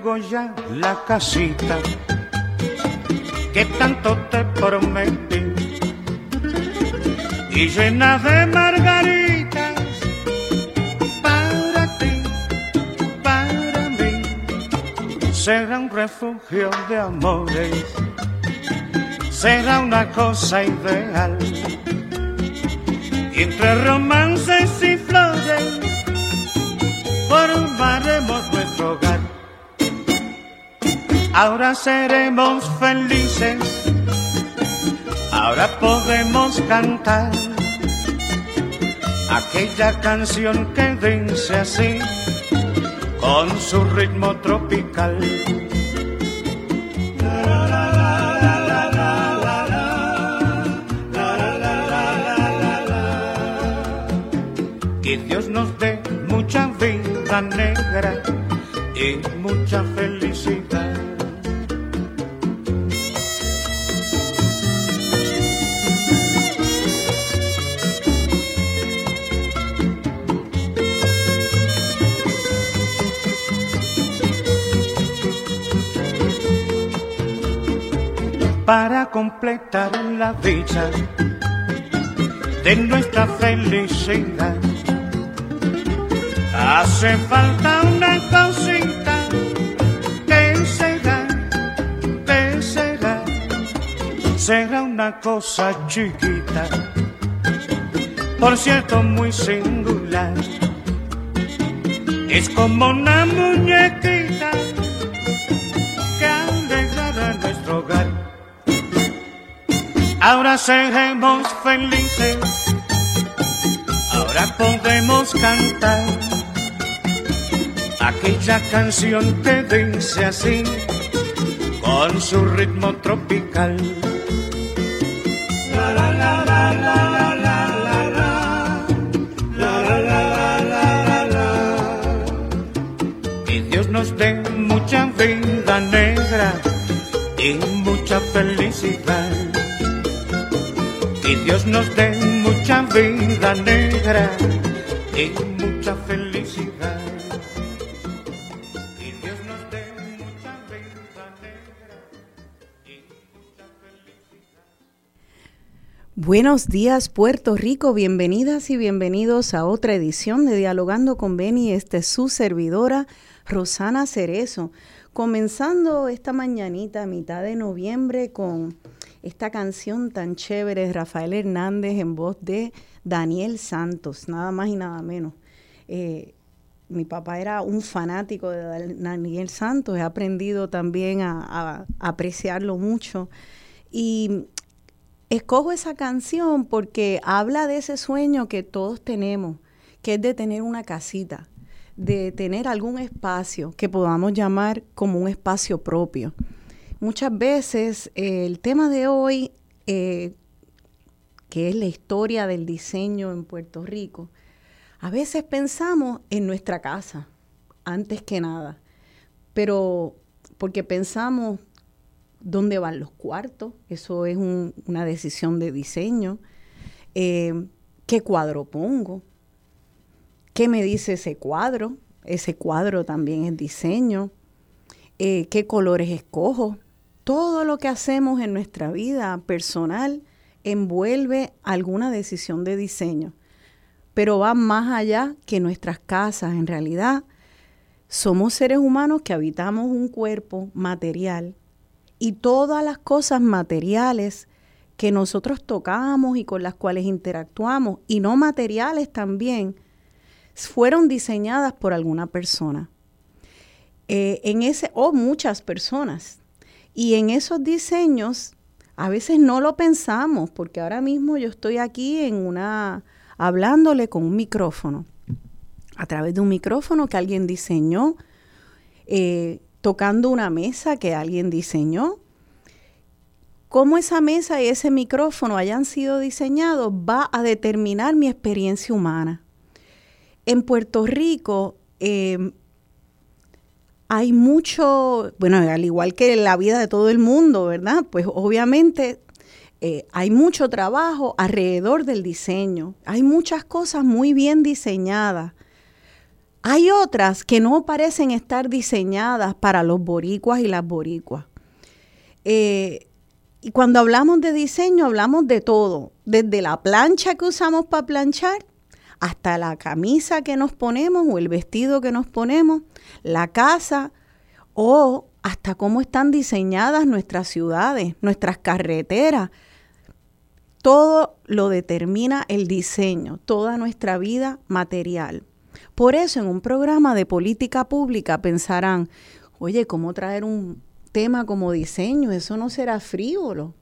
tengo ya la casita que tanto te prometí y llena de margaritas para ti, para mí. Será un refugio de amores, será una cosa ideal. Entre romances y flores formaremos nuestro hogar. Ahora seremos felices, ahora podemos cantar aquella canción que dice así, con su ritmo tropical. Que Dios nos dé mucha vida negra y mucha felicidad. Para completar la dicha de nuestra felicidad. Hace falta una cosita que será, que será, será una cosa chiquita, por cierto muy singular. Es como una muñequita Ahora seremos felices, ahora podemos cantar. Aquella canción que dice así, con su ritmo tropical. La, la, la, la, la. nos dé mucha vida negra y mucha felicidad. Dios nos dé mucha vida negra y mucha felicidad. Que Dios nos dé mucha vida negra y. Buenos días Puerto Rico, bienvenidas y bienvenidos a otra edición de Dialogando con Beni. Esta es su servidora Rosana Cerezo, comenzando esta mañanita mitad de noviembre con esta canción tan chévere de Rafael Hernández en voz de Daniel Santos, nada más y nada menos. Eh, mi papá era un fanático de Daniel Santos, he aprendido también a, a, a apreciarlo mucho. Y escojo esa canción porque habla de ese sueño que todos tenemos, que es de tener una casita, de tener algún espacio que podamos llamar como un espacio propio. Muchas veces eh, el tema de hoy, eh, que es la historia del diseño en Puerto Rico, a veces pensamos en nuestra casa, antes que nada, pero porque pensamos dónde van los cuartos, eso es un, una decisión de diseño, eh, qué cuadro pongo, qué me dice ese cuadro, ese cuadro también es diseño, qué colores escojo. Todo lo que hacemos en nuestra vida personal envuelve alguna decisión de diseño, pero va más allá que nuestras casas. En realidad, somos seres humanos que habitamos un cuerpo material y todas las cosas materiales que nosotros tocamos y con las cuales interactuamos, y no materiales también, fueron diseñadas por alguna persona. Eh, en ese, o muchas personas. Y en esos diseños a veces no lo pensamos, porque ahora mismo yo estoy aquí en una, hablándole con un micrófono, a través de un micrófono que alguien diseñó, eh, tocando una mesa que alguien diseñó. Cómo esa mesa y ese micrófono hayan sido diseñados va a determinar mi experiencia humana. En Puerto Rico eh, hay mucho, bueno, al igual que en la vida de todo el mundo, ¿verdad? Pues obviamente eh, hay mucho trabajo alrededor del diseño. Hay muchas cosas muy bien diseñadas. Hay otras que no parecen estar diseñadas para los boricuas y las boricuas. Eh, y cuando hablamos de diseño, hablamos de todo, desde la plancha que usamos para planchar hasta la camisa que nos ponemos o el vestido que nos ponemos, la casa o hasta cómo están diseñadas nuestras ciudades, nuestras carreteras. Todo lo determina el diseño, toda nuestra vida material. Por eso en un programa de política pública pensarán, oye, ¿cómo traer un tema como diseño? Eso no será frívolo.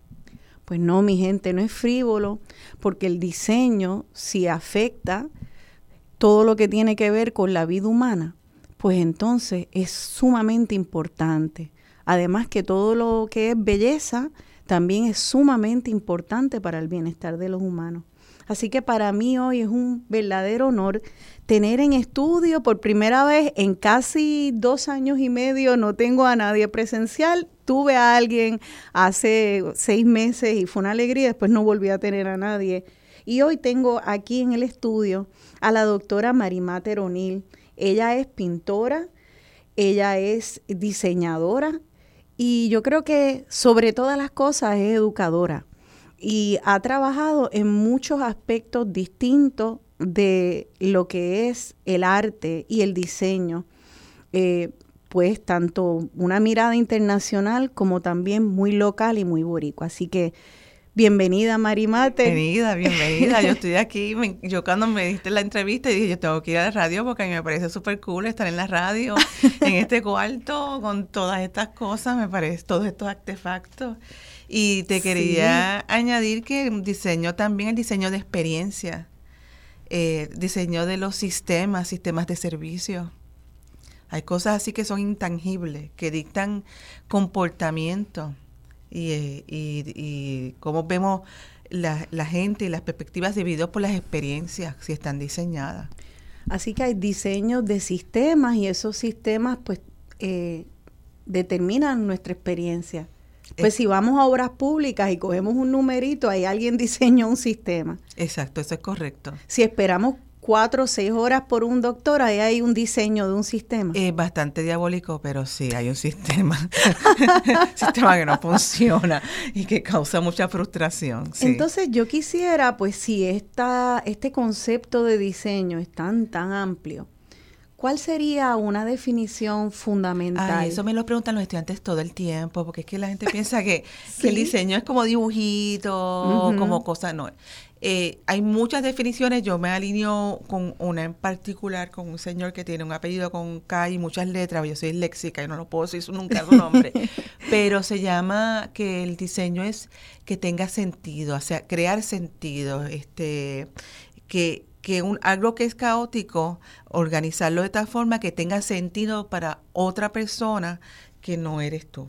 Pues no, mi gente, no es frívolo, porque el diseño, si afecta todo lo que tiene que ver con la vida humana, pues entonces es sumamente importante. Además que todo lo que es belleza también es sumamente importante para el bienestar de los humanos. Así que para mí hoy es un verdadero honor tener en estudio por primera vez en casi dos años y medio, no tengo a nadie presencial, tuve a alguien hace seis meses y fue una alegría, después no volví a tener a nadie. Y hoy tengo aquí en el estudio a la doctora Marimá Teronil. Ella es pintora, ella es diseñadora y yo creo que sobre todas las cosas es educadora y ha trabajado en muchos aspectos distintos de lo que es el arte y el diseño. Eh, pues tanto una mirada internacional como también muy local y muy boricua. Así que bienvenida Marimate. Bienvenida, bienvenida. Yo estoy aquí, yo cuando me diste la entrevista dije, yo tengo que ir a la radio porque a mí me parece súper cool estar en la radio, en este cuarto, con todas estas cosas, me parece, todos estos artefactos. Y te quería añadir que diseño también el diseño de experiencia, eh, diseño de los sistemas, sistemas de servicio. Hay cosas así que son intangibles, que dictan comportamiento y, eh, y, cómo vemos la, gente y las perspectivas divididas por las experiencias, si están diseñadas. Así que hay diseños de sistemas y esos sistemas pues eh, determinan nuestra experiencia. Pues si vamos a obras públicas y cogemos un numerito, ahí alguien diseñó un sistema. Exacto, eso es correcto. Si esperamos cuatro o seis horas por un doctor, ahí hay un diseño de un sistema. Es bastante diabólico, pero sí, hay un sistema. sistema que no funciona y que causa mucha frustración. Entonces yo quisiera, pues si esta, este concepto de diseño es tan, tan amplio, ¿Cuál sería una definición fundamental? eso me lo preguntan los estudiantes todo el tiempo, porque es que la gente piensa que, el diseño es como dibujito, como cosa, no. Eh, hay muchas definiciones, yo me alineo con una en particular, con un señor que tiene un apellido con K y muchas letras, yo soy léxica, y no lo puedo decir nunca su nombre, pero se llama que el diseño es que tenga sentido, o sea, crear sentido, este, que que un, algo que es caótico, organizarlo de tal forma que tenga sentido para otra persona que no eres tú.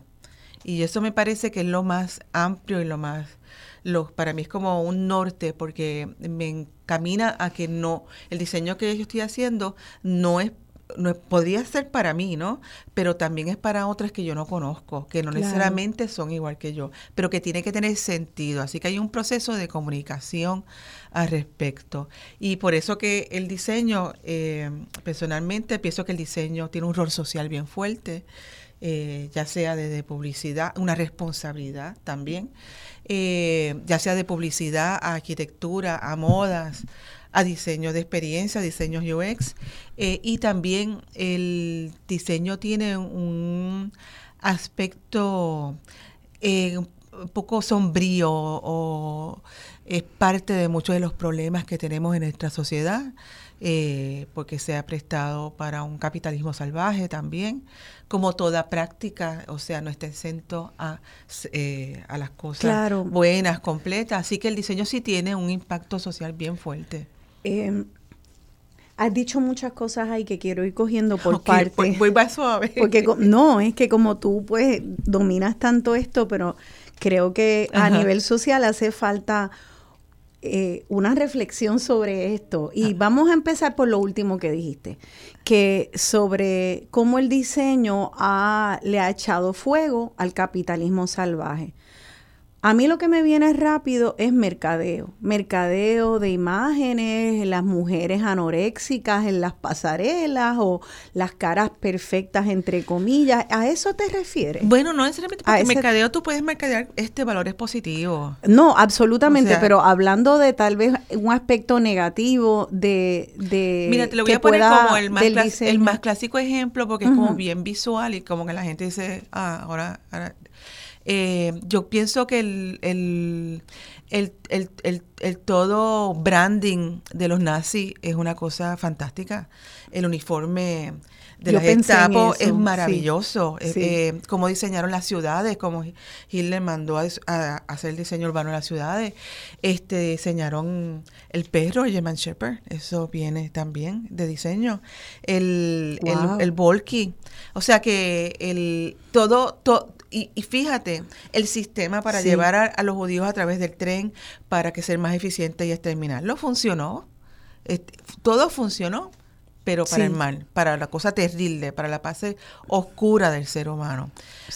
Y eso me parece que es lo más amplio y lo más, lo, para mí es como un norte porque me encamina a que no, el diseño que yo estoy haciendo no es no, podría ser para mí, ¿no? Pero también es para otras que yo no conozco, que no necesariamente son igual que yo, pero que tiene que tener sentido. Así que hay un proceso de comunicación al respecto. Y por eso que el diseño, eh, personalmente, pienso que el diseño tiene un rol social bien fuerte, eh, ya sea desde publicidad, una responsabilidad también, eh, ya sea de publicidad a arquitectura, a modas, a diseño de experiencia, diseños UX, eh, y también el diseño tiene un aspecto eh, un poco sombrío o es parte de muchos de los problemas que tenemos en nuestra sociedad, eh, porque se ha prestado para un capitalismo salvaje también, como toda práctica, o sea, no está exento a, a las cosas buenas, completas. Así que el diseño sí tiene un impacto social bien fuerte. Eh, has dicho muchas cosas ahí que quiero ir cogiendo por parte. Voy, voy más suave. Porque no, es que como tú pues dominas tanto esto, pero creo que a nivel social hace falta eh, una reflexión sobre esto. Y vamos a empezar por lo último que dijiste, que sobre cómo el diseño le ha echado fuego al capitalismo salvaje. A mí lo que me viene rápido es mercadeo, mercadeo de imágenes, las mujeres anoréxicas en las pasarelas o las caras perfectas entre comillas. ¿A eso te refieres? Bueno, no necesariamente porque mercadeo tú puedes mercadear este valores positivos. No, absolutamente, pero hablando de tal vez un aspecto negativo de, de Mira, te lo voy a poner como el más, el más clásico ejemplo porque es como bien visual y como que la gente dice, ah, ahora, ahora eh, yo pienso que el, el, el, el, todo branding de los nazis es una cosa fantástica. El uniforme de la Gestapo es maravilloso. Eh, eh, cómo diseñaron las ciudades, como Hitler mandó a, hacer el diseño urbano de las ciudades. Este, diseñaron el perro, el German Shepherd, eso viene también de diseño. El, el, el Volky. O sea que el todo, todo y, fíjate, el sistema para llevar a, los judíos a través del tren para que sea más eficiente y exterminarlo funcionó. todo funcionó, pero para el mal, para la cosa terrible, para la paz oscura del ser humano.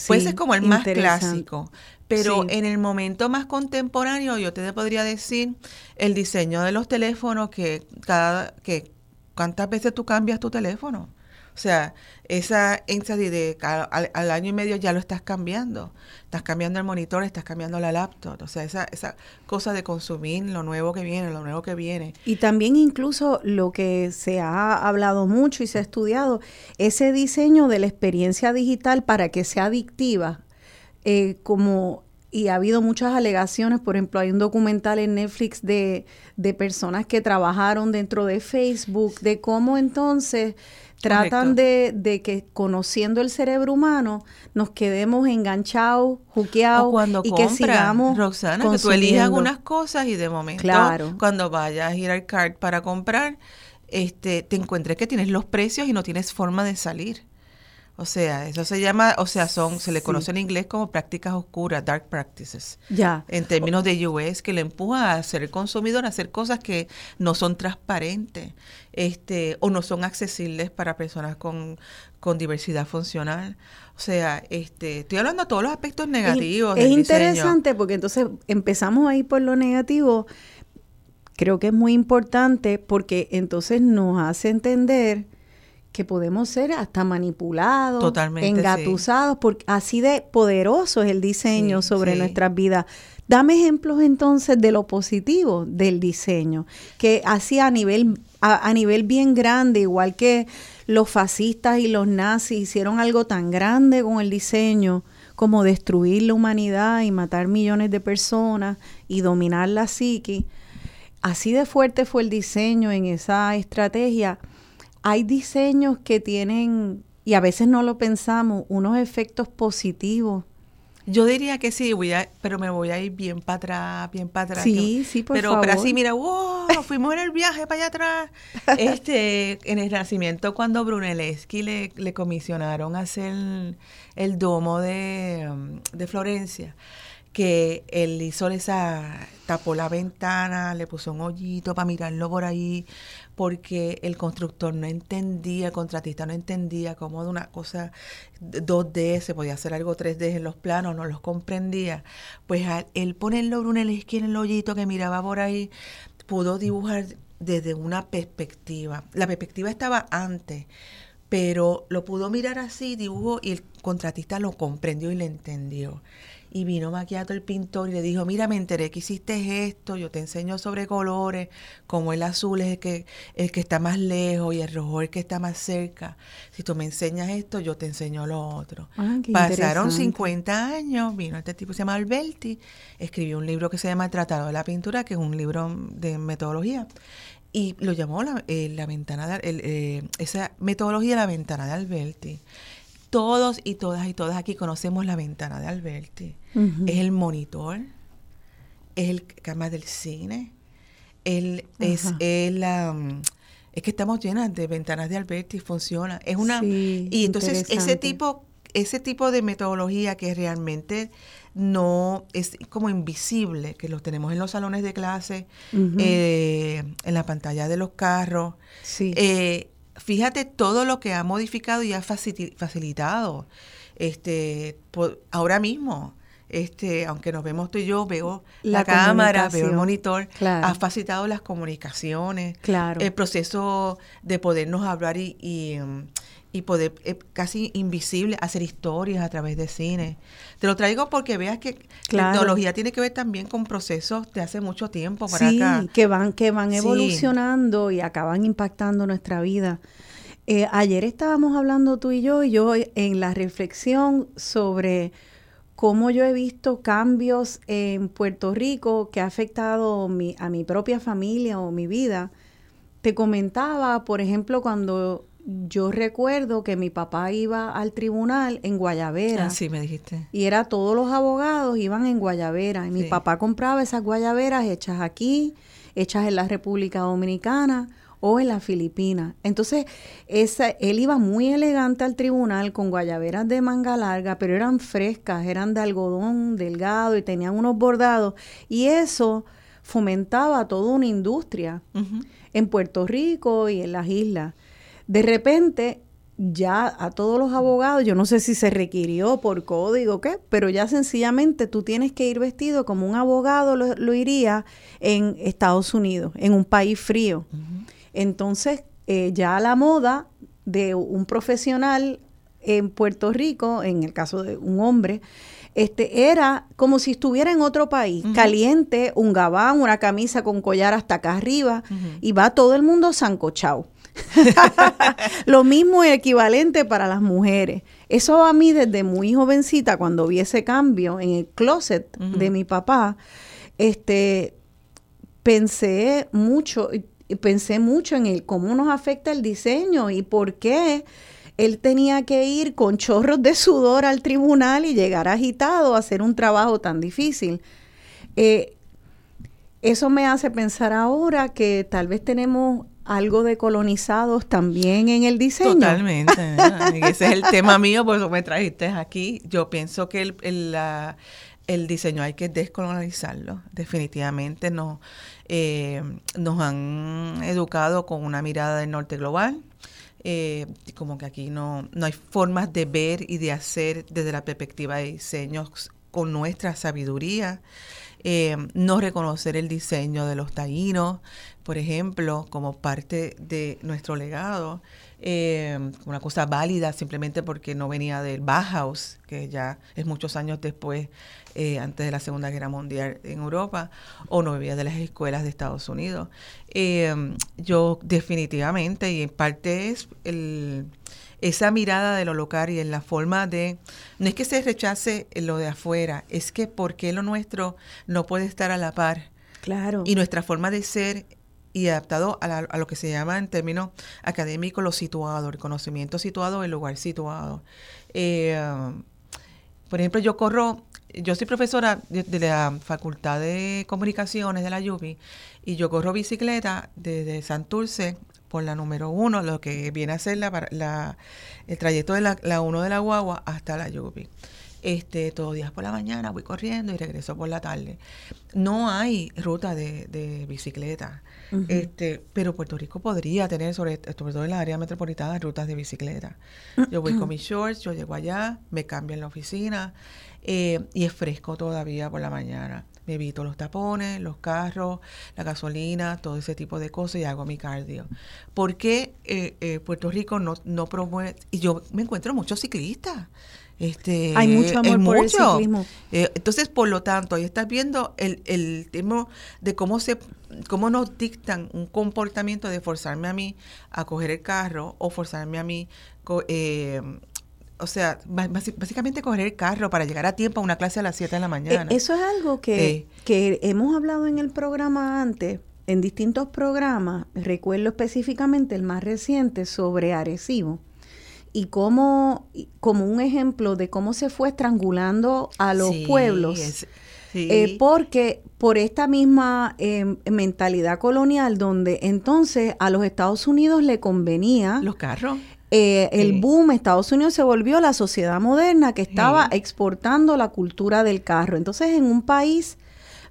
pues es como el más clásico. Pero en el momento más contemporáneo, yo te podría decir el diseño de los teléfonos que cada que cuántas veces tú cambias tu teléfono. O sea, esa énfasis de al, al, año y medio ya lo estás cambiando. Estás cambiando el monitor, estás cambiando la laptop. O sea, esa, esa cosa de consumir lo nuevo que viene, lo nuevo que viene. Y también incluso lo que se ha hablado mucho y se ha estudiado, ese diseño de la experiencia digital para que sea adictiva, eh, como y ha habido muchas alegaciones, por ejemplo, hay un documental en Netflix de, de personas que trabajaron dentro de Facebook, de cómo entonces tratan de, de, que conociendo el cerebro humano nos quedemos enganchados, juqueados y que sigamos Roxana, que tú elijas unas cosas y de momento claro. cuando vayas a ir al cart para comprar, este, te encuentres que tienes los precios y no tienes forma de salir. O sea, eso se llama, o sea, son, se le conoce en inglés como prácticas oscuras, dark practices. Ya. En términos de US, que le empuja a ser el consumidor a hacer cosas que no son transparentes, este, o no son accesibles para personas con, con diversidad funcional. O sea, este, estoy hablando de todos los aspectos negativos. Es, es interesante porque entonces empezamos ahí por lo negativo. Creo que es muy importante porque entonces nos hace entender que podemos ser hasta manipulados, Totalmente, engatusados, porque así de poderoso es el diseño sobre nuestras vidas. Dame ejemplos entonces de lo positivo del diseño, que así a nivel, a, nivel bien grande, igual que los fascistas y los nazis hicieron algo tan grande con el diseño como destruir la humanidad y matar millones de personas y dominar la psique. Así de fuerte fue el diseño en esa estrategia hay diseños que tienen, y a veces no lo pensamos, unos efectos positivos. Yo diría que sí, voy a, pero me voy a ir bien para atrás, bien para atrás. Sí, sí, por pero, favor. Pero así, mira, wow, fuimos en el viaje para allá atrás. Este, en el nacimiento, cuando Brunelleschi le, le comisionaron hacer el, domo de, de Florencia, que él hizo esa, tapó la ventana, le puso un hoyito para mirarlo por ahí, porque el constructor no entendía, el contratista no entendía cómo de una cosa 2D se podía hacer algo 3D en los planos, no los comprendía. Pues él ponerlo el esquina en el hoyito que miraba por ahí, pudo dibujar desde una perspectiva. La perspectiva estaba antes, pero lo pudo mirar así, dibujó, y el contratista lo comprendió y le entendió y vino maquiado el pintor y le dijo, mira, me enteré que hiciste esto, yo te enseño sobre colores, como el azul es el que, el que está más lejos y el rojo es el que está más cerca. Si tú me enseñas esto, yo te enseño lo otro. Ah, Pasaron 50 años, vino este tipo, se llama Alberti, escribió un libro que se llama Tratado de la Pintura, que es un libro de metodología y lo llamó la, eh, la ventana de, eh, esa metodología la ventana de Alberti todos y todas y todas aquí conocemos la ventana de Alberti. Es el monitor, es el cama del cine, él es el... es que estamos llenas de ventanas de Alberti, funciona. Es una y entonces ese tipo ese tipo de metodología que realmente no es como invisible, que los tenemos en los salones de clase, eh, en la pantalla de los carros, sí. Eh, fíjate todo lo que ha modificado y ha facilitado. Este, ahora mismo, este, aunque nos vemos tú y yo, veo la, cámara, veo el monitor, ha facilitado las comunicaciones, claro. el proceso de podernos hablar y, y, y poder, eh, casi invisible, hacer historias a través de cine. Te lo traigo porque veas que la tecnología tiene que ver también con procesos de hace mucho tiempo para sí, acá. que van, que van evolucionando y acaban impactando nuestra vida. Eh, ayer estábamos hablando tú y yo, y yo en la reflexión sobre cómo yo he visto cambios en Puerto Rico que ha afectado mi, a mi propia familia o mi vida. Te comentaba, por ejemplo, cuando yo recuerdo que mi papá iba al tribunal en Guayavera. Ah, sí, me dijiste. Y era todos los abogados iban en Guayavera. Y mi papá compraba esas guayaveras hechas aquí, hechas en la República Dominicana o en las Filipinas. Entonces, esa, él iba muy elegante al tribunal con guayaveras de manga larga, pero eran frescas, eran de algodón delgado y tenían unos bordados. Y eso fomentaba toda una industria en Puerto Rico y en las islas. De repente, ya a todos los abogados, yo no sé si se requirió por código o qué, pero ya sencillamente tú tienes que ir vestido como un abogado lo, iría en Estados Unidos, en un país frío. Entonces, eh, ya la moda de un profesional en Puerto Rico, en el caso de un hombre, este, era como si estuviera en otro país, caliente, un gabán, una camisa con collar hasta acá arriba, y va todo el mundo zancochado. Lo mismo es equivalente para las mujeres. Eso a mí desde muy jovencita, cuando vi ese cambio en el closet de mi papá, este, pensé mucho, pensé mucho en el cómo nos afecta el diseño y por qué él tenía que ir con chorros de sudor al tribunal y llegar agitado a hacer un trabajo tan difícil. Eh, eso me hace pensar ahora que tal vez tenemos algo de colonizados también en el diseño. Totalmente. ese es el tema mío, por eso me trajiste aquí. Yo pienso que el, el, diseño hay que descolonizarlo. Definitivamente no, eh, nos han educado con una mirada del norte global. Eh, como que aquí no, no hay formas de ver y de hacer desde la perspectiva de diseños con nuestra sabiduría. Eh, no reconocer el diseño de los taínos, por ejemplo, como parte de nuestro legado, eh, una cosa válida simplemente porque no venía del Bauhaus, que ya es muchos años después, eh, antes de la Segunda Guerra Mundial en Europa, o no venía de las escuelas de Estados Unidos. Eh, yo definitivamente, y en parte es el, esa mirada de lo local y en la forma de, no es que se rechace lo de afuera, es que porque lo nuestro no puede estar a la par. Claro. Y nuestra forma de ser y adaptado a, lo que se llama en términos académicos lo situado, el conocimiento situado, el lugar situado. Eh, por ejemplo, yo corro, yo soy profesora de, la Facultad de Comunicaciones de la UBI y yo corro bicicleta desde Santurce por la número uno, lo que viene a ser la, el trayecto de la, la uno de la guagua hasta la UBI este, todos los días por la mañana voy corriendo y regreso por la tarde. No hay ruta de, bicicleta, este, pero Puerto Rico podría tener, sobre, todo en la área metropolitana, rutas de bicicleta. Yo voy con mis shorts, yo llego allá, me cambio en la oficina eh, y es fresco todavía por la mañana. Me evito los tapones, los carros, la gasolina, todo ese tipo de cosas y hago mi cardio. ¿Por qué eh, eh, Puerto Rico no, no promueve? Y yo me encuentro muchos ciclistas este, Hay mucho amor por el ciclismo. Eh, entonces, por lo tanto, ahí estás viendo el, el tema de cómo se cómo nos dictan un comportamiento de forzarme a mí a coger el carro o forzarme a mí, eh, o sea, básicamente coger el carro para llegar a tiempo a una clase a las 7 de la mañana. eso es algo que, que hemos hablado en el programa antes, en distintos programas, recuerdo específicamente el más reciente sobre Arecibo y cómo, como un ejemplo de cómo se fue estrangulando a los pueblos. Eh, porque por esta misma em, mentalidad colonial, donde entonces a los Estados Unidos le convenía. Los carros. Eh, el boom, Estados Unidos se volvió la sociedad moderna que estaba exportando la cultura del carro. Entonces, en un país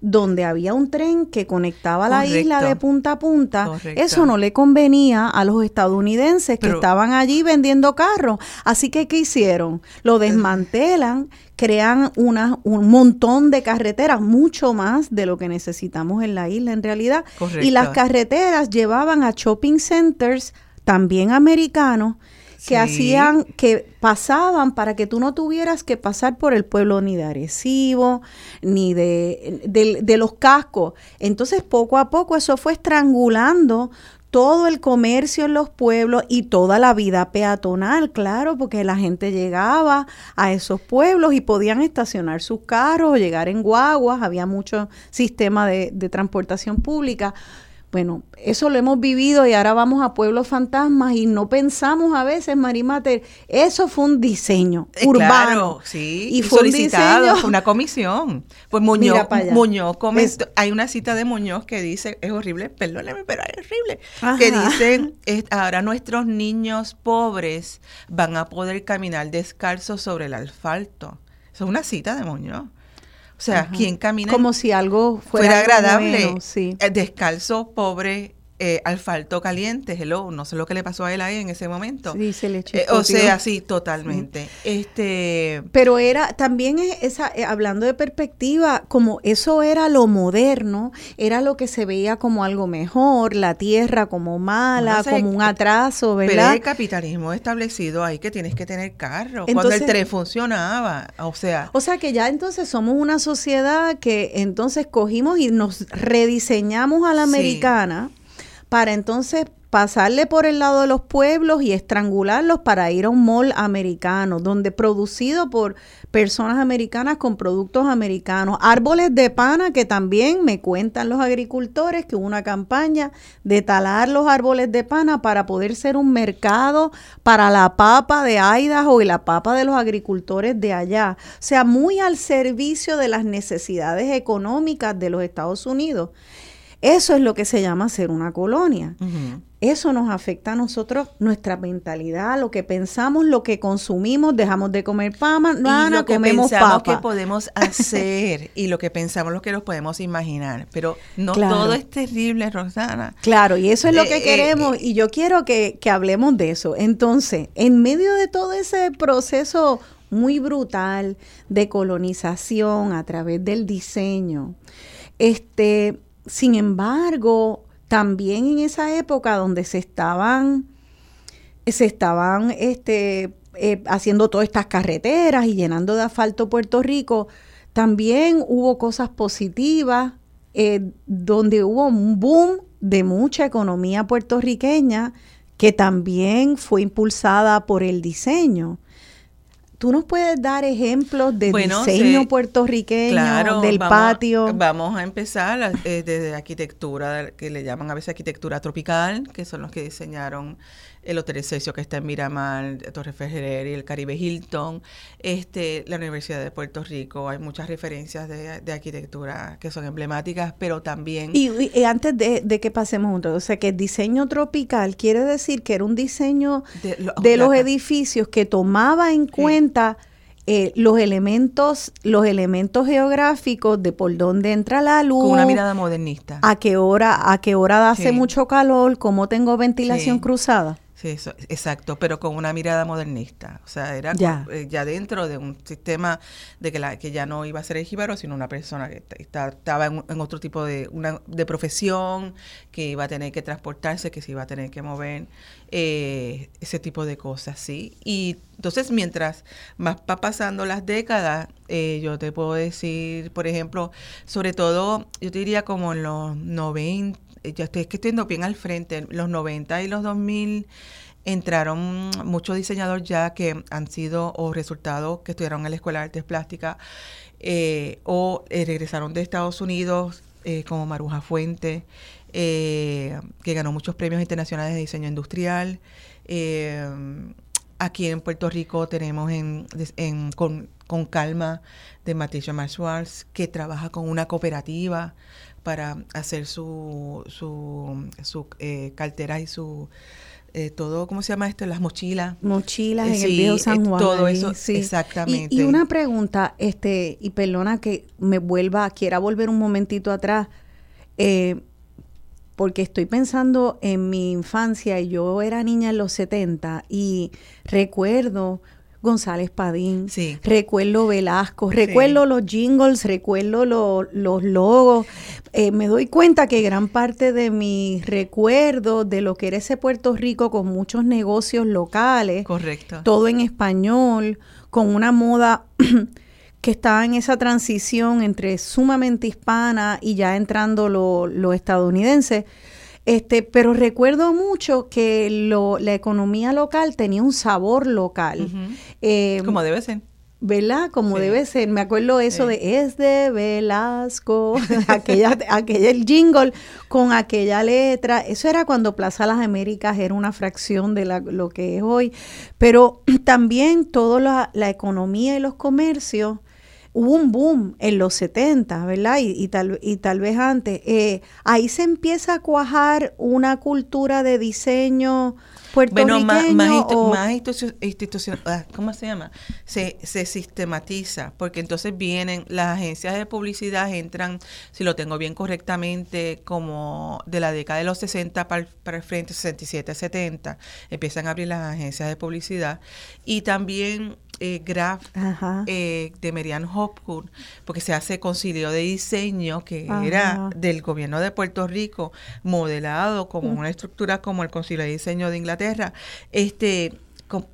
donde había un tren que conectaba la isla de punta a punta, eso no le convenía a los estadounidenses que estaban allí vendiendo carros. Así que, ¿qué hicieron? Lo desmantelan, crean una, un montón de carreteras, mucho más de lo que necesitamos en la isla en realidad. Y las carreteras llevaban a shopping centers también americanos que hacían, que pasaban para que tú no tuvieras que pasar por el pueblo ni de Arecibo, ni de, de, los cascos. Entonces, poco a poco eso fue estrangulando todo el comercio en los pueblos y toda la vida peatonal, claro, porque la gente llegaba a esos pueblos y podían estacionar sus carros o llegar en guaguas, había mucho sistema de, de transportación pública. Bueno, eso lo hemos vivido y ahora vamos a pueblos fantasmas y no pensamos a veces, Marimater, eso fue un diseño eh, urbano. sí, y fue solicitado, fue una comisión. Pues Muñoz, Muñoz hay una cita de Muñoz que dice, es horrible, perdóneme, pero es horrible, que dice, ahora nuestros niños pobres van a poder caminar descalzos sobre el asfalto. Eso es una cita de Muñoz. O sea, quien camina. Como si algo fuera, agradable. sí. Eh, descalzo, pobre, eh, asfalto caliente, hello, no sé lo que le pasó a él ahí en ese momento. Sí, se le. Eh, o sea, sí, totalmente. Este, pero era también esa eh, hablando de perspectiva, como eso era lo moderno, era lo que se veía como algo mejor, la tierra como mala, como un atraso, ¿verdad? Pero el capitalismo establecido ahí que tienes que tener carro, cuando el tren funcionaba, o sea, o sea que ya entonces somos una sociedad que entonces cogimos y nos rediseñamos a la americana para entonces pasarle por el lado de los pueblos y estrangularlos para ir a un mall americano, donde producido por personas americanas con productos americanos. Árboles de pana que también me cuentan los agricultores que hubo una campaña de talar los árboles de pana para poder ser un mercado para la papa de Idaho y la papa de los agricultores de allá. O sea, muy al servicio de las necesidades económicas de los Estados Unidos. Eso es lo que se llama ser una colonia. Eso nos afecta a nosotros, nuestra mentalidad, lo que pensamos, lo que consumimos, dejamos de comer papa, no, no comemos pensamos que podemos hacer y lo que pensamos, lo que nos podemos imaginar. Pero no todo es terrible, Rosana. Claro, y eso es lo que eh, eh, queremos y yo quiero que, que hablemos de eso. Entonces, en medio de todo ese proceso muy brutal de colonización a través del diseño, este sin embargo, también en esa época donde se estaban, se estaban este, eh, haciendo todas estas carreteras y llenando de asfalto Puerto Rico, también hubo cosas positivas, eh, donde hubo un boom de mucha economía puertorriqueña que también fue impulsada por el diseño. ¿Tú nos puedes dar ejemplos de diseño puertorriqueño, del patio? Vamos a empezar eh, desde arquitectura, que le llaman a veces arquitectura tropical, que son los que diseñaron el Hotel Excelsior que está en Miramar, Torre Ferrer y el Caribe Hilton, este, la Universidad de Puerto Rico. Hay muchas referencias de, arquitectura que son emblemáticas, pero también... Y, antes de, que pasemos juntos, o sea que el diseño tropical quiere decir que era un diseño de, los edificios que tomaba en cuenta... Eh, los elementos, los elementos geográficos de por dónde entra la luz. Con una mirada modernista. A qué hora, a qué hora hace mucho calor, cómo tengo ventilación cruzada. Sí, exacto, pero con una mirada modernista. O sea, era ya, eh, dentro de un sistema de que, la, que ya no iba a ser el jíbaro, sino una persona que estaba en, otro tipo de, una, de profesión, que iba a tener que transportarse, que se iba a tener que mover, eh, ese tipo de cosas, ¿sí? Y entonces, mientras más va pasando las décadas, eh, yo te puedo decir, por ejemplo, sobre todo, yo te diría como en los 90, ya estoy, es que estoy bien al frente, los 90 y los 2000 entraron muchos diseñadores ya que han sido o resultados que estudiaron en la Escuela de Artes Plásticas eh, o eh, regresaron de Estados Unidos eh, como Maruja Fuente, que ganó muchos premios internacionales de diseño industrial. aquí en Puerto Rico tenemos en, con, con, calma de Matisha Marshall, que trabaja con una cooperativa para hacer su, su, su eh, cartera y su eh, todo, ¿cómo se llama esto? Las mochilas. Mochilas en el viejo San Juan. Todo eso, exactamente. Y, y, una pregunta, este, y perdona que me vuelva, quiera volver un momentito atrás, eh, porque estoy pensando en mi infancia, y yo era niña en los 70 y recuerdo González Padín, recuerdo Velasco, recuerdo los jingles, recuerdo los logos. Eh, me doy cuenta que gran parte de mis recuerdos de lo que era ese Puerto Rico con muchos negocios locales, correcto, todo en español, con una moda que estaba en esa transición entre sumamente hispana y ya entrando lo, lo estadounidense. Este, pero recuerdo mucho que lo, la economía local tenía un sabor local. Eh, Como debe ser. ¿verdad? Como debe ser. Me acuerdo eso de es de Velasco, aquella, aquella el jingle con aquella letra. Eso era cuando Plaza Las Américas era una fracción de lo que es hoy. Pero también toda la, la economía y los comercios hubo un boom en los 70, ¿verdad? Y, tal, y tal vez antes. Eh, ahí se empieza a cuajar una cultura de diseño. Bueno, más, institucional, ah, ¿cómo se llama? Se, se sistematiza, porque entonces vienen las agencias de publicidad, entran, si lo tengo bien correctamente, como de la década de los 60 para, para el frente, 67, 70, empiezan a abrir las agencias de publicidad. Y también eh, Graf eh, de Merian Hopkins, porque se hace concilio de diseño que era del gobierno de Puerto Rico, modelado como una estructura como el concilio de diseño de Inglaterra. Este,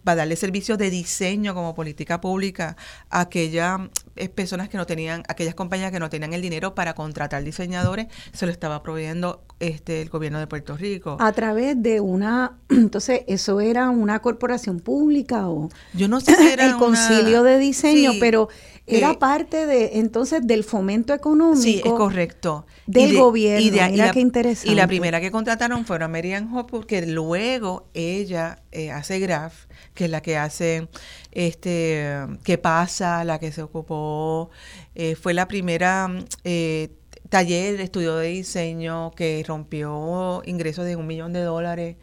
para darle servicios de diseño como política pública a aquellas eh, personas que no tenían, aquellas compañías que no tenían el dinero para contratar diseñadores, se lo estaba proveyendo este el gobierno de Puerto Rico. A través de una, entonces, ¿eso era una corporación pública o? Yo no sé si era El concilio de diseño, pero era eh, parte de, entonces, del fomento económico. Sí, es correcto. Del gobierno, y de, Mira qué interesante. Y la primera que contrataron fue a Marian Hopwood, que luego ella eh, hace Graf, que es la que hace este qué pasa, la que se ocupó, eh, fue la primera eh, taller de estudio de diseño que rompió ingresos de un millón de dólares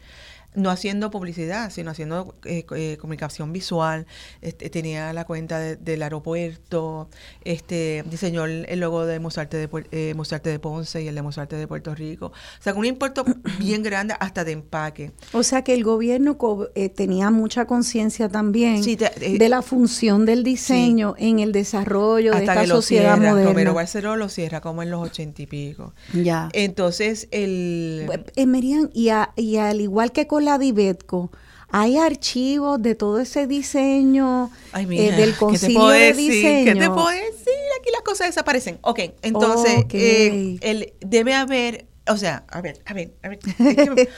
no haciendo publicidad, sino haciendo eh, eh, comunicación visual. Este, tenía la cuenta del aeropuerto, este, diseñó el, logo de Musarte de, eh, de Ponce y el de Musarte de Puerto Rico. O sea, con un importe bien grande hasta de empaque. O sea, que el gobierno eh, tenía mucha conciencia también de la función del diseño en el desarrollo de esta sociedad cierra, moderna. Romero Barceló lo cierra como en los ochenta y pico. Ya. Entonces, el... Merian, y, y al igual que con la Dibetco, hay archivos de todo ese diseño eh, del concilio de diseño. ¿Qué te puedo decir? Aquí las cosas desaparecen. Ok, entonces eh, el, debe haber, o sea, a ver, a ver, a ver.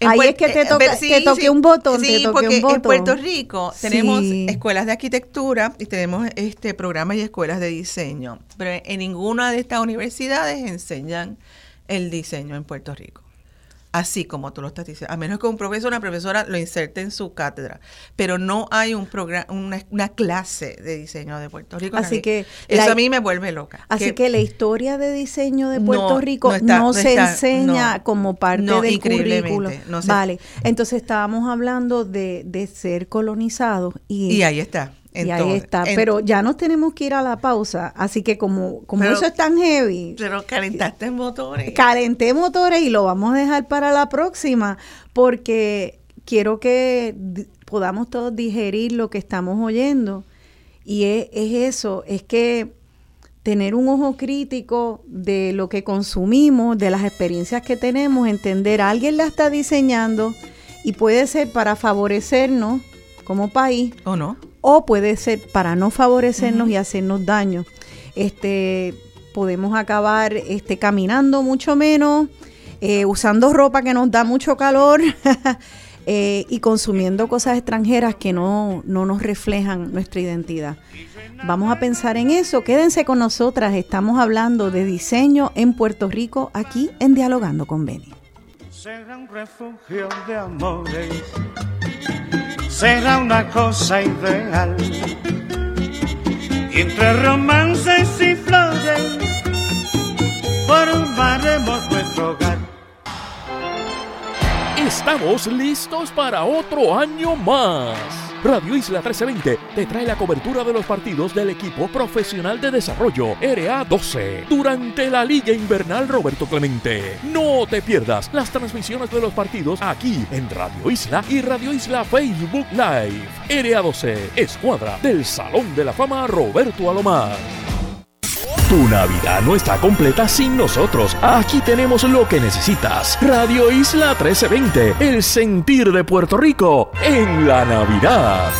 Ahí es que te, eh, toca, te toque un botón. Sí, porque en Puerto Rico tenemos escuelas de arquitectura y tenemos este programas y escuelas de diseño, pero en ninguna de estas universidades enseñan el diseño en Puerto Rico así como tú lo estás diciendo, a menos que un profesor o una profesora lo inserte en su cátedra, pero no hay un programa, una, clase de diseño de Puerto Rico. Así que eso a mí me vuelve loca. Así que, la historia de diseño de Puerto Rico no, se enseña como parte del currículo. Vale, entonces estábamos hablando de, de ser colonizados y, y ahí está y ahí está. pero ya nos tenemos que ir a la pausa. Así que como, como eso es tan heavy. Pero calentaste motores. Calenté motores y lo vamos a dejar para la próxima. Porque quiero que podamos todos digerir lo que estamos oyendo. Y es, es eso, es que tener un ojo crítico de lo que consumimos, de las experiencias que tenemos, entender, alguien la está diseñando y puede ser para favorecernos como país. O no o puede ser para no favorecernos y hacernos daño. Este, podemos acabar este, caminando mucho menos, eh, usando ropa que nos da mucho calor eh, y consumiendo cosas extranjeras que no, no nos reflejan nuestra identidad. Vamos a pensar en eso. Quédense con nosotras. Estamos hablando de diseño en Puerto Rico aquí en Dialogando con Beni. Será un refugio de amores será una cosa ideal. Y entre romances y flores formaremos nuestro hogar Estamos listos para otro año más. Radio Isla 1320 te trae la cobertura de los partidos del equipo profesional de desarrollo RA12 durante la Liga Invernal Roberto Clemente. No te pierdas las transmisiones de los partidos aquí en Radio Isla y Radio Isla Facebook Live. RA12, escuadra del Salón de la Fama Roberto Alomar. Tu Navidad no está completa sin nosotros. Aquí tenemos lo que necesitas. Radio Isla 1320, el sentir de Puerto Rico en la Navidad.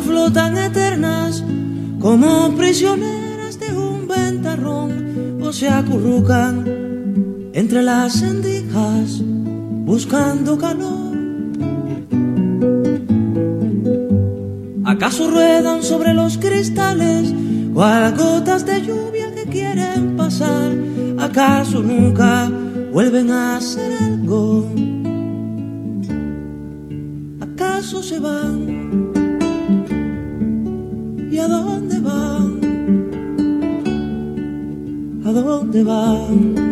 Flotan eternas como prisioneras de un ventarrón o se acurrucan entre las sendijas buscando calor. ¿Acaso ruedan sobre los cristales o a gotas de lluvia que quieren pasar? ¿Acaso nunca vuelven a ser algo? ¿Acaso se van? a dónde van? ¿A dónde van?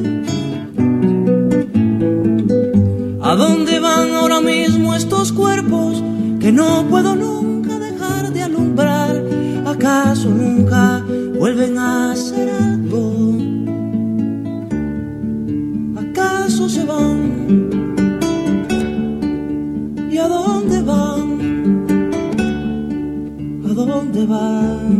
¿A dónde van ahora mismo estos cuerpos que no puedo nunca dejar de alumbrar? ¿Acaso nunca vuelven a ser algo? ¿Acaso se van? a dónde van? ¿A dónde van?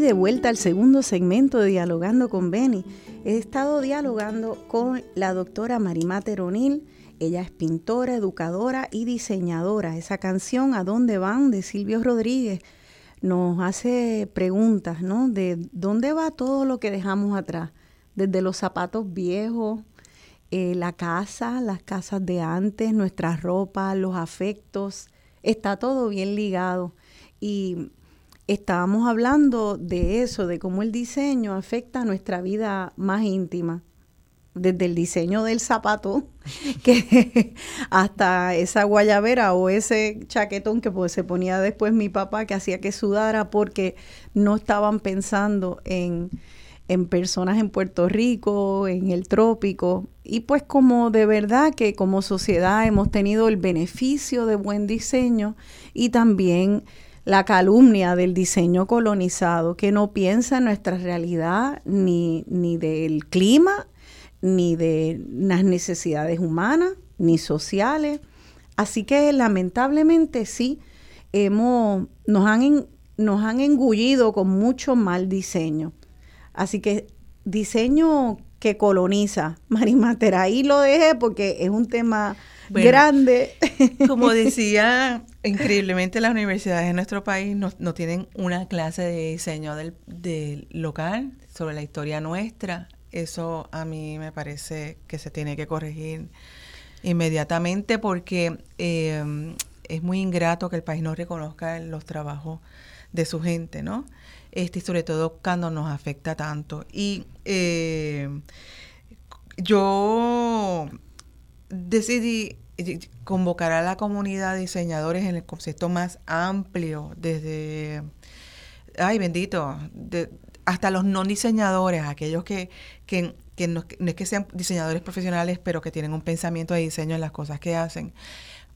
De vuelta al segundo segmento de Dialogando con Beni. He estado dialogando con la doctora Marimá Teronil. Ella es pintora, educadora y diseñadora. Esa canción, ¿A dónde van? de Silvio Rodríguez, nos hace preguntas, ¿no? De dónde va todo lo que dejamos atrás desde los zapatos viejos, eh, la casa, las casas de antes, nuestra ropa, los afectos, está todo bien ligado. Y estábamos hablando de eso, de cómo el diseño afecta a nuestra vida más íntima, desde el diseño del zapato que hasta esa guayabera o ese chaquetón que pues, se ponía después mi papá que hacía que sudara porque no estaban pensando en en personas en Puerto Rico, en el trópico, y pues como de verdad que como sociedad hemos tenido el beneficio de buen diseño y también la calumnia del diseño colonizado que no piensa en nuestra realidad ni, ni del clima, ni de las necesidades humanas, ni sociales. Así que lamentablemente sí, hemos, nos, han, nos han engullido con mucho mal diseño. Así que diseño que coloniza. Marimater, ahí lo dejé porque es un tema grande. Como decía, increíblemente las universidades de nuestro país no, tienen una clase de diseño del, local sobre la historia nuestra. Eso a mí me parece que se tiene que corregir. inmediatamente porque eh, es muy ingrato que el país no reconozca los trabajos de su gente, ¿no? Este, sobre todo cuando nos afecta tanto. Y eh, yo decidí convocar a la comunidad de diseñadores en el concepto más amplio, desde, ay bendito, hasta los no diseñadores, aquellos que, que, no, es que sean diseñadores profesionales, pero que tienen un pensamiento de diseño en las cosas que hacen,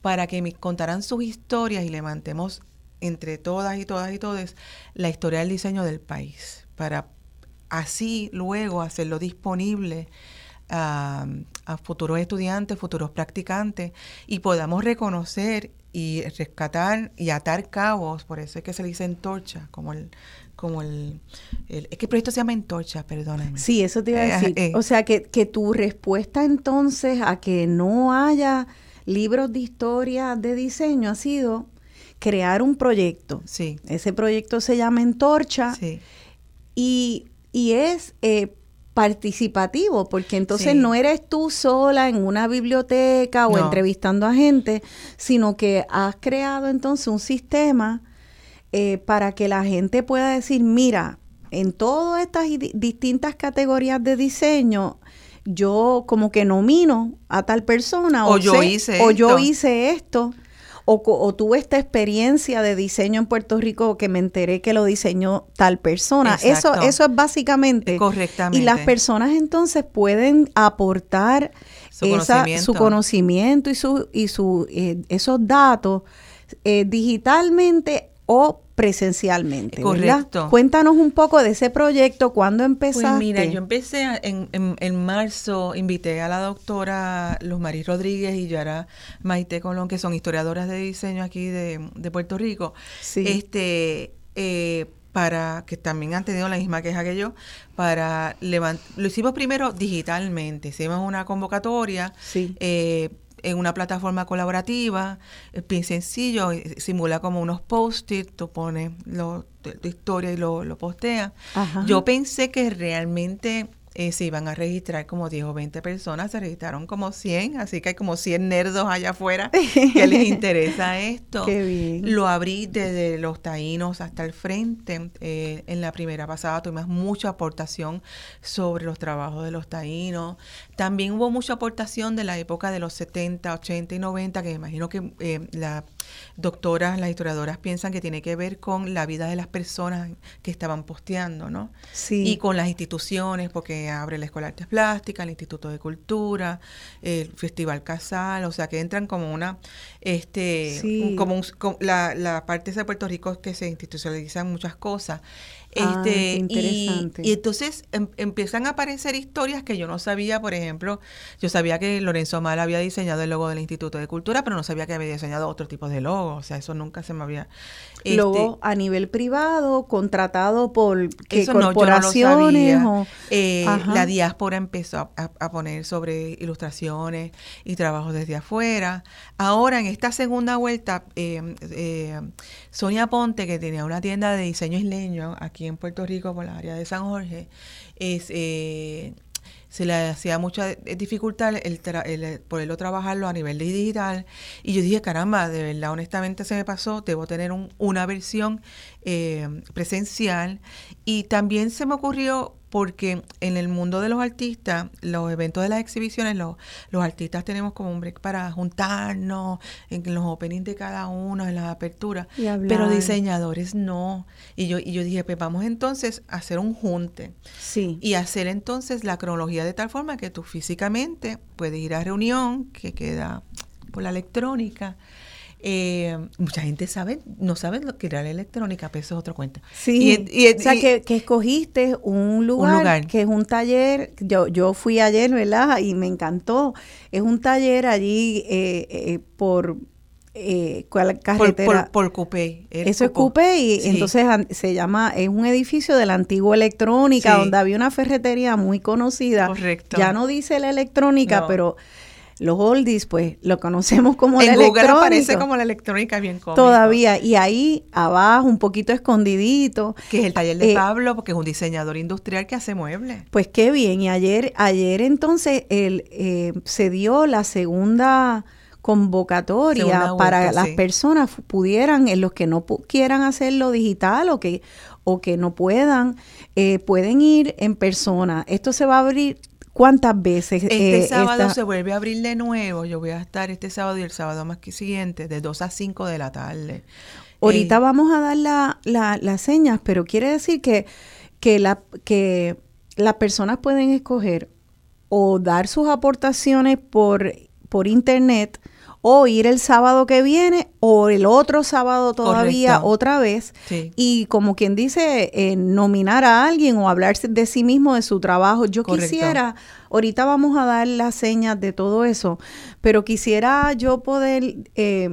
para que me contaran sus historias y levantemos entre todas y todas y todos la historia del diseño del país, para así luego hacerlo disponible a, futuros estudiantes, futuros practicantes, y podamos reconocer y rescatar y atar cabos, por eso es que se le dice entorcha, como el, como el, es que el proyecto se llama Entorcha, perdóname. Sí, eso te iba a eh, decir. Eh. o sea, que, que tu respuesta entonces a que no haya libros de historia de diseño ha sido crear un proyecto. Sí. Ese proyecto se llama Entorcha. Sí. Y, y es eh, participativo, porque entonces no eres tú sola en una biblioteca o entrevistando a gente, sino que has creado entonces un sistema eh, para que la gente pueda decir, mira, en todas estas distintas categorías de diseño, yo como que nomino a tal persona o, yo hice o yo hice esto o, tuve esta experiencia de diseño en Puerto Rico que me enteré que lo diseñó tal persona. Eso, eso es básicamente. Correctamente. Y las personas entonces pueden aportar su, conocimiento. su conocimiento y, su, y su, eh, esos datos eh, digitalmente o presencialmente. Correcto. Cuéntanos un poco de ese proyecto, ¿cuándo empezaste? Pues mira, yo empecé en, en, marzo, invité a la doctora Luz Marí Rodríguez y Yara Maite Colón, que son historiadoras de diseño aquí de, Puerto Rico. Sí. Este, eh, para que también han tenido la misma queja que yo, para levantar, lo hicimos primero digitalmente, hicimos una convocatoria, sí. eh, en una plataforma colaborativa, es bien sencillo, eh, simula como unos post-it, tú pones lo, tu, historia y lo, lo posteas. Yo pensé que realmente eh, se iban a registrar como 10 o 20 personas, se registraron como 100, así que hay como 100 nerdos allá afuera que les interesa esto. Qué bien. Lo abrí desde los taínos hasta el frente. Eh, en la primera pasada tuvimos mucha aportación sobre los trabajos de los taínos. También hubo mucha aportación de la época de los 70, 80 y 90, que me imagino que eh, la doctoras, las historiadoras piensan que tiene que ver con la vida de las personas que estaban posteando, ¿no? Sí. Y con las instituciones, porque abre la Escuela de Artes Plásticas, el Instituto de Cultura, el Festival Casal, o sea que entran como una, este, como, la, la parte de Puerto Rico que se institucionalizan muchas cosas. Ah, este, y, entonces em, empiezan a aparecer historias que yo no sabía, por ejemplo, yo sabía que Lorenzo Mal había diseñado el logo del Instituto de Cultura, pero no sabía que había diseñado otro tipo de logo, o sea, eso nunca se me había... Este, logo a nivel privado, contratado por ¿qué, corporaciones eh, la diáspora empezó a, poner sobre ilustraciones y trabajos desde afuera. Ahora, en esta segunda vuelta, eh, eh, Sonia Ponte, que tenía una tienda de diseño isleño aquí en Puerto Rico, por la área de San Jorge, es, eh, se le hacía mucha dificultad el, el, poderlo trabajarlo a nivel digital. Y yo dije, caramba, de verdad, honestamente se me pasó, debo tener un, una versión eh, presencial. Y también se me ocurrió porque en el mundo de los artistas, los eventos de las exhibiciones, los, los artistas tenemos como un break para juntarnos, en los openings de cada uno, en las aperturas, pero diseñadores no. Y yo, y yo dije, pues vamos entonces a hacer un junte. Sí. Y hacer entonces la cronología de tal forma que tú físicamente puedes ir a reunión, que queda por la electrónica, eh, mucha gente sabe, no sabe lo que era la electrónica, pero eso es otra cuenta. Sí, o sea, que, escogiste un lugar, que es un taller, yo, yo fui ayer, ¿verdad? Y me encantó. Es un taller allí eh, eh, por... Eh, carretera? Por, por, Coupé. Eso es Coupé y entonces se llama, es un edificio de la antigua electrónica donde había una ferretería muy conocida. Correcto. Ya no dice la electrónica, pero los oldies, pues lo conocemos como en la Google electrónica. aparece como la electrónica bien cómico. Todavía, y ahí abajo, un poquito escondidito. Que es el taller de Eh, Pablo, porque es un diseñador industrial que hace muebles. Pues qué bien, y ayer, ayer entonces el, eh, se dio la segunda convocatoria Segunda para vuelta, las sí. personas pudieran, en los que no quieran hacerlo digital o que, o que no puedan, eh, pueden ir en persona. Esto se va a abrir cuántas veces. Este eh, sábado esta- se vuelve a abrir de nuevo. Yo voy a estar este sábado y el sábado más que siguiente, de 2 a 5 de la tarde. Ahorita Eh, vamos a dar la, la- las señas, pero quiere decir que, que, la, que las personas pueden escoger o dar sus aportaciones por, por internet o ir el sábado que viene o el otro sábado todavía Correcto. otra vez Sí. y como quien dice eh, nominar a alguien o hablar de sí mismo de su trabajo yo Correcto. quisiera ahorita vamos a dar las señas de todo eso pero quisiera yo poder eh,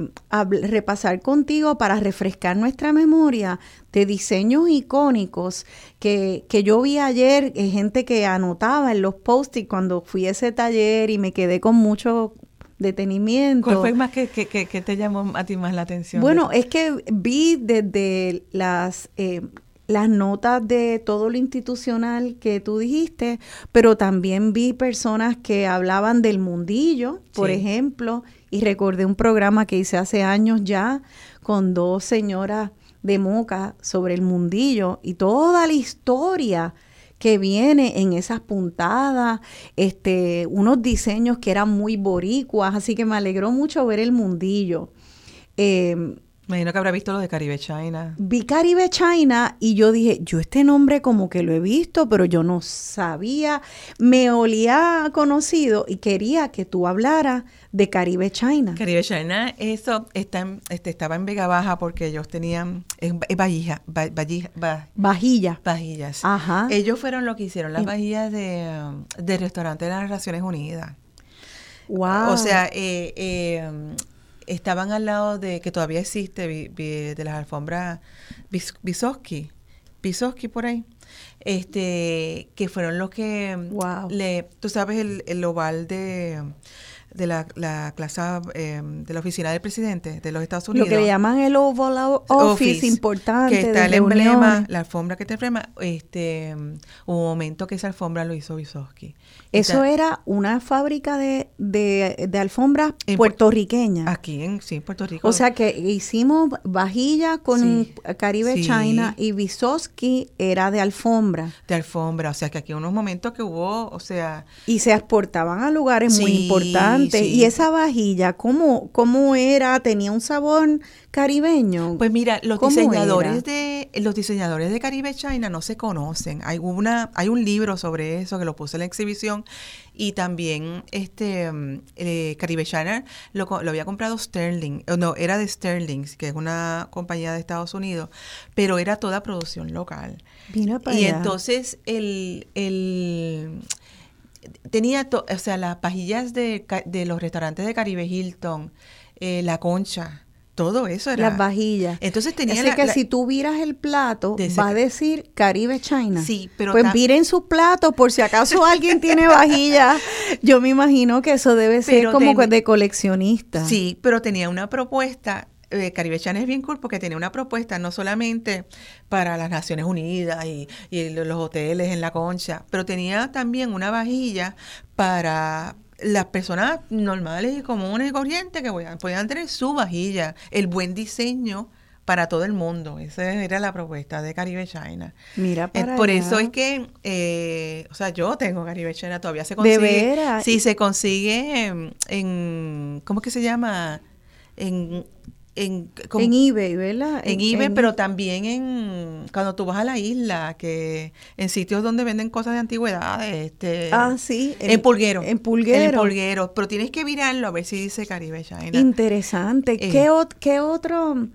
repasar contigo para refrescar nuestra memoria de diseños icónicos que, que yo vi ayer, eh, gente que anotaba en los post-it cuando fui a ese taller y me quedé con mucho detenimiento. ¿Cuál fue más que, que, que- que te llamó a ti más la atención? Bueno, es que vi desde las, eh, las notas de todo lo institucional que tú dijiste, pero también vi personas que hablaban del mundillo, por Sí. ejemplo, y recordé un programa que hice hace años ya con dos señoras de Moca sobre el mundillo y toda la historia que viene en esas puntadas, este, unos diseños que eran muy boricuas, así que me alegró mucho ver el mundillo. Eh, Me imagino que habrá visto lo de Caribe China. vi Caribe China y yo dije, yo este nombre como que lo he visto, pero yo no sabía, me olía conocido y quería que tú hablaras de Caribe China. Caribe China, eso está en- este, estaba en Vega Baja porque ellos tenían es, es vajilla, va- vallija- va- Vajilla. vajillas. Ajá. Ellos fueron los que hicieron las vajillas de, del restaurante de las Naciones Unidas. Wow. O sea, eh, eh, estaban al lado de, que todavía existe, de las alfombras Vysotsky, Vysotsky por ahí, este, que fueron los que Wow. le, tú sabes, el, el oval de, de la, la clase eh, de la oficina del presidente de los Estados lo Unidos. que le llaman el Oval Office, importante que está el emblema, reuniones. la alfombra que te emblema, este, hubo un momento que esa alfombra lo hizo Vysotsky. Eso era una fábrica de, de, de alfombras puertorriqueñas. Aquí en, sí, Puerto Rico. O sea que hicimos vajilla con Sí. Caribe Sí. China y Vysotsky era de alfombra. de alfombra, o sea que aquí unos momentos que hubo, o sea, Y se exportaban a lugares muy importantes. sí. Y esa vajilla, ¿cómo, ¿cómo era? ¿Tenía un sabor caribeño? pues mira, los ¿Cómo diseñadores era? de los diseñadores de Caribe China no se conocen. Hay una hay un libro sobre eso que lo puse en la exhibición y también este mm, eh, Caribe China lo, había comprado Sterling, no, era de Sterling, que es una compañía de Estados Unidos, pero era toda producción local. Mira para Y allá. entonces el, el tenía, to- o sea, las pajillas de, de los restaurantes de Caribe Hilton, eh, la concha, todo eso era. Las vajillas. Entonces tenía Así la- que la- si tú viras el plato, De va a decir Caribe China. Sí, pero Pues miren sus platos, por si acaso alguien tiene vajilla. Yo me imagino que eso debe ser Pero como ten- de coleccionista. Sí, pero tenía una propuesta. eh, Caribe China es bien cool porque tenía una propuesta no solamente para las Naciones Unidas y, y los hoteles en la concha, pero tenía también una vajilla para las personas normales y comunes y corrientes que podían, tener su vajilla, el buen diseño para todo el mundo. Esa era la propuesta de Caribe China. Mira Eh, para Por allá. eso es que, eh, o sea, yo tengo Caribe China, todavía se ¿De consigue. veras? Sí, se consigue en, en- ¿cómo es que se llama? En, en, En eBay, ¿verdad? en eBay, pero también en cuando tú vas a la isla, que en sitios donde venden cosas de antigüedades, este, Ah, sí. en, Pulguero. En Pulguero. En Pulguero, pero tienes que mirarlo a ver si dice Caribe China. Interesante. Eh. ¿Qué, ot- qué otro,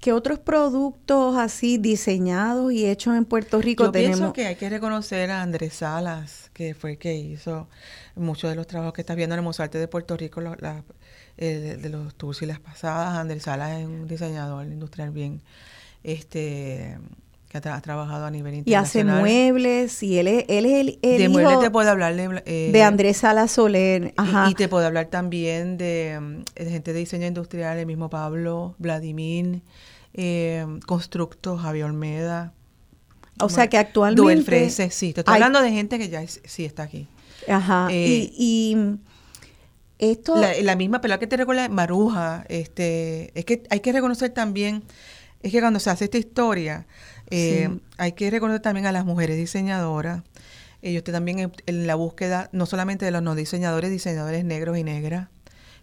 qué otros productos así diseñados y hechos en Puerto Rico Yo tenemos? pienso que hay que reconocer a Andrés Salas, que fue el que hizo muchos de los trabajos que estás viendo en el Museo de Arte de Puerto Rico, lo- la- eh, de los tours y las pasadas. Andrés Salas es un diseñador industrial bien, este, que ha, trabajado a nivel internacional. Y hace muebles, y él es, él es el, De muebles te puedo hablar de... Eh, de Andrés Sala Soler, Ajá. Y, te puedo hablar también de, gente de diseño industrial, el mismo Pablo, Vladimir, eh, Constructo, Javier Olmeda. O sea que actualmente... Duel Frese, sí, te estoy hablando de gente que ya sí está aquí. Ajá, y, y esto... La, misma pelota que te recuerda Maruja, este, es que hay que reconocer también, es que cuando se hace esta historia, eh, hay que reconocer también a las mujeres diseñadoras. Ellos también en, la búsqueda, no solamente de los no diseñadores, diseñadores negros y negras,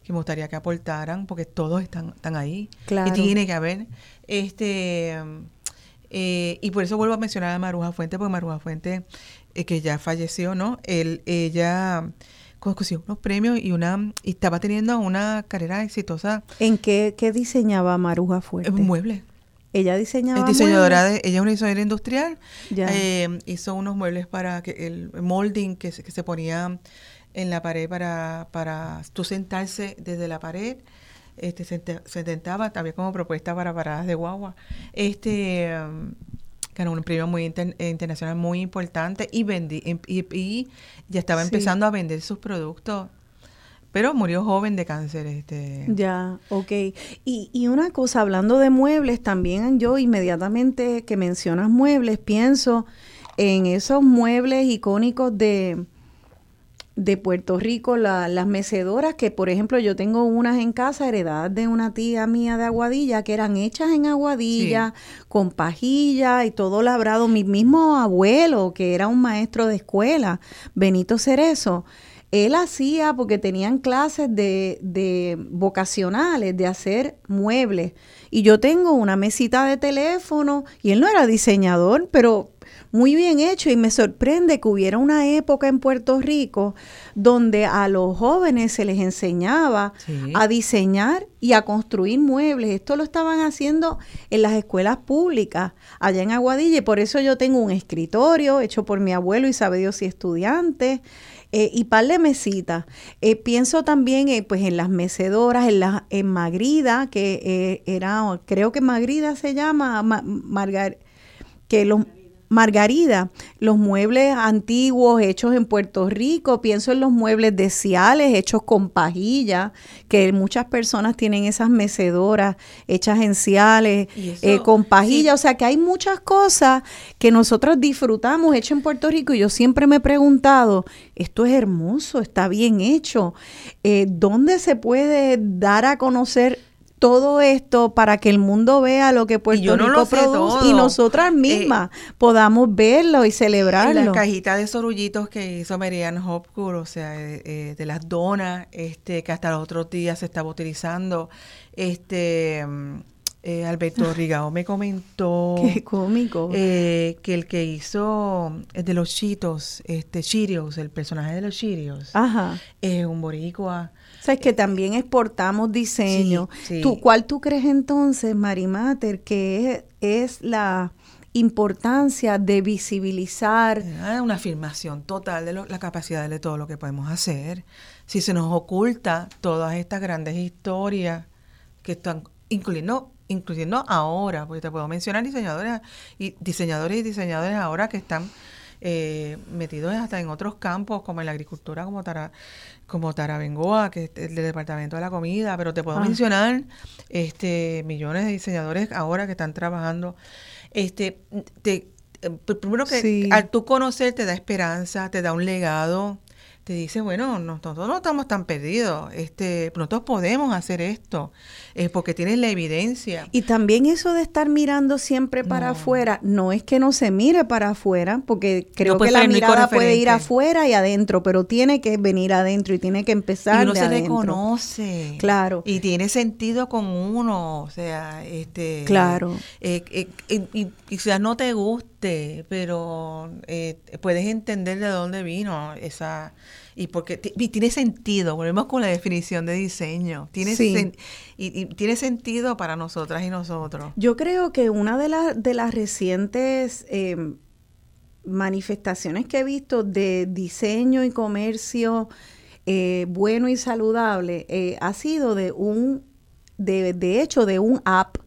que me gustaría que aportaran, porque todos están, están ahí. Y tiene que haber. Este, eh, y por eso vuelvo a mencionar a Maruja Fuente, porque Maruja Fuente, eh, que ya falleció, ¿no? Él, ella consiguió unos premios y una y estaba teniendo una carrera exitosa. ¿En qué, qué diseñaba Maruja Fuente? En muebles. Ella diseñaba. Es diseñadora de, ella es una diseñadora industrial. Eh, hizo unos muebles para que el molding que se, que se ponía en la pared para, para tú sentarse desde la pared. Este, se, se intentaba también como propuesta para paradas de guagua. Este ganó un premio muy internacional muy importante y vendí y, ya estaba empezando a vender sus productos pero murió joven de cáncer. Este. Ya, ok. Y, y una cosa, hablando de muebles, también yo inmediatamente que mencionas muebles, pienso en esos muebles icónicos de, de Puerto Rico, las mecedoras, que por ejemplo yo tengo unas en casa heredadas de una tía mía de Aguadilla, que eran hechas en Aguadilla, con pajilla y todo labrado. Mi mismo abuelo, que era un maestro de escuela, Benito Cerezo, él hacía, porque tenían clases de, de vocacionales, de hacer muebles. Y yo tengo una mesita de teléfono y él no era diseñador, pero muy bien hecho y me sorprende que hubiera una época en Puerto Rico donde a los jóvenes se les enseñaba a diseñar y a construir muebles. Esto lo estaban haciendo en las escuelas públicas allá en Aguadilla y por eso yo tengo un escritorio hecho por mi abuelo y sabe Dios y estudiantes eh, y par de mesitas. Eh, pienso también eh, pues en las mecedoras, en, la, en Magrida, que era, creo que Magrida se llama, Margar, que los Margarida, los muebles antiguos hechos en Puerto Rico, pienso en los muebles de Ciales hechos con pajilla, que muchas personas tienen esas mecedoras hechas en Ciales eh, con pajilla, o sea que hay muchas cosas que nosotros disfrutamos hechas en Puerto Rico. Y yo siempre me he preguntado, esto es hermoso, está bien hecho, eh, ¿dónde se puede dar a conocer todo esto para que el mundo vea lo que Puerto Rico produce y nosotras eh, mismas podamos verlo y celebrarlo. Las cajitas de sorullitos que hizo Marianne Hopkins, o sea, eh, eh, de las donas, este, que hasta los otros días se estaba utilizando, este... Alberto Rigao me comentó Qué cómico. que el que hizo de los chitos, este Chirios, el personaje de los Chirios, es un boricua es que también exportamos diseño. ¿Tú, ¿Cuál tú crees entonces, Marimater, que es, la importancia de visibilizar? Ah, una afirmación total de la capacidad de todo lo que podemos hacer. Si se nos oculta todas estas grandes historias que están incluyendo incluyendo ahora, porque te puedo mencionar diseñadores y diseñadores y diseñadores ahora que están eh, metidos hasta en otros campos como en la agricultura como Tara, como Tarabengoa, que es el del Departamento de la Comida, pero te puedo ah. mencionar este millones de diseñadores ahora que están trabajando. Este, te, eh, primero que al tú conocer te da esperanza, te da un legado, te dice, bueno, nosotros no estamos tan perdidos, este, nosotros podemos hacer esto, es porque tienes la evidencia. Y también eso de estar mirando siempre para afuera, no es que no se mire para afuera, porque creo que la mirada puede ir afuera y adentro, pero tiene que venir adentro y tiene que empezar y uno se reconoce. Claro. Y tiene sentido con uno, o sea, este... Claro. Eh, eh, y, quizás no te guste, pero eh, puedes entender de dónde vino esa y porque tiene sentido, volvemos con la definición de diseño, tiene y, tiene sentido para nosotras y nosotros. Yo creo que una de, las de las recientes em, manifestaciones que he visto de diseño y comercio eh, bueno y saludable eh, ha sido de un, de, de hecho, de un app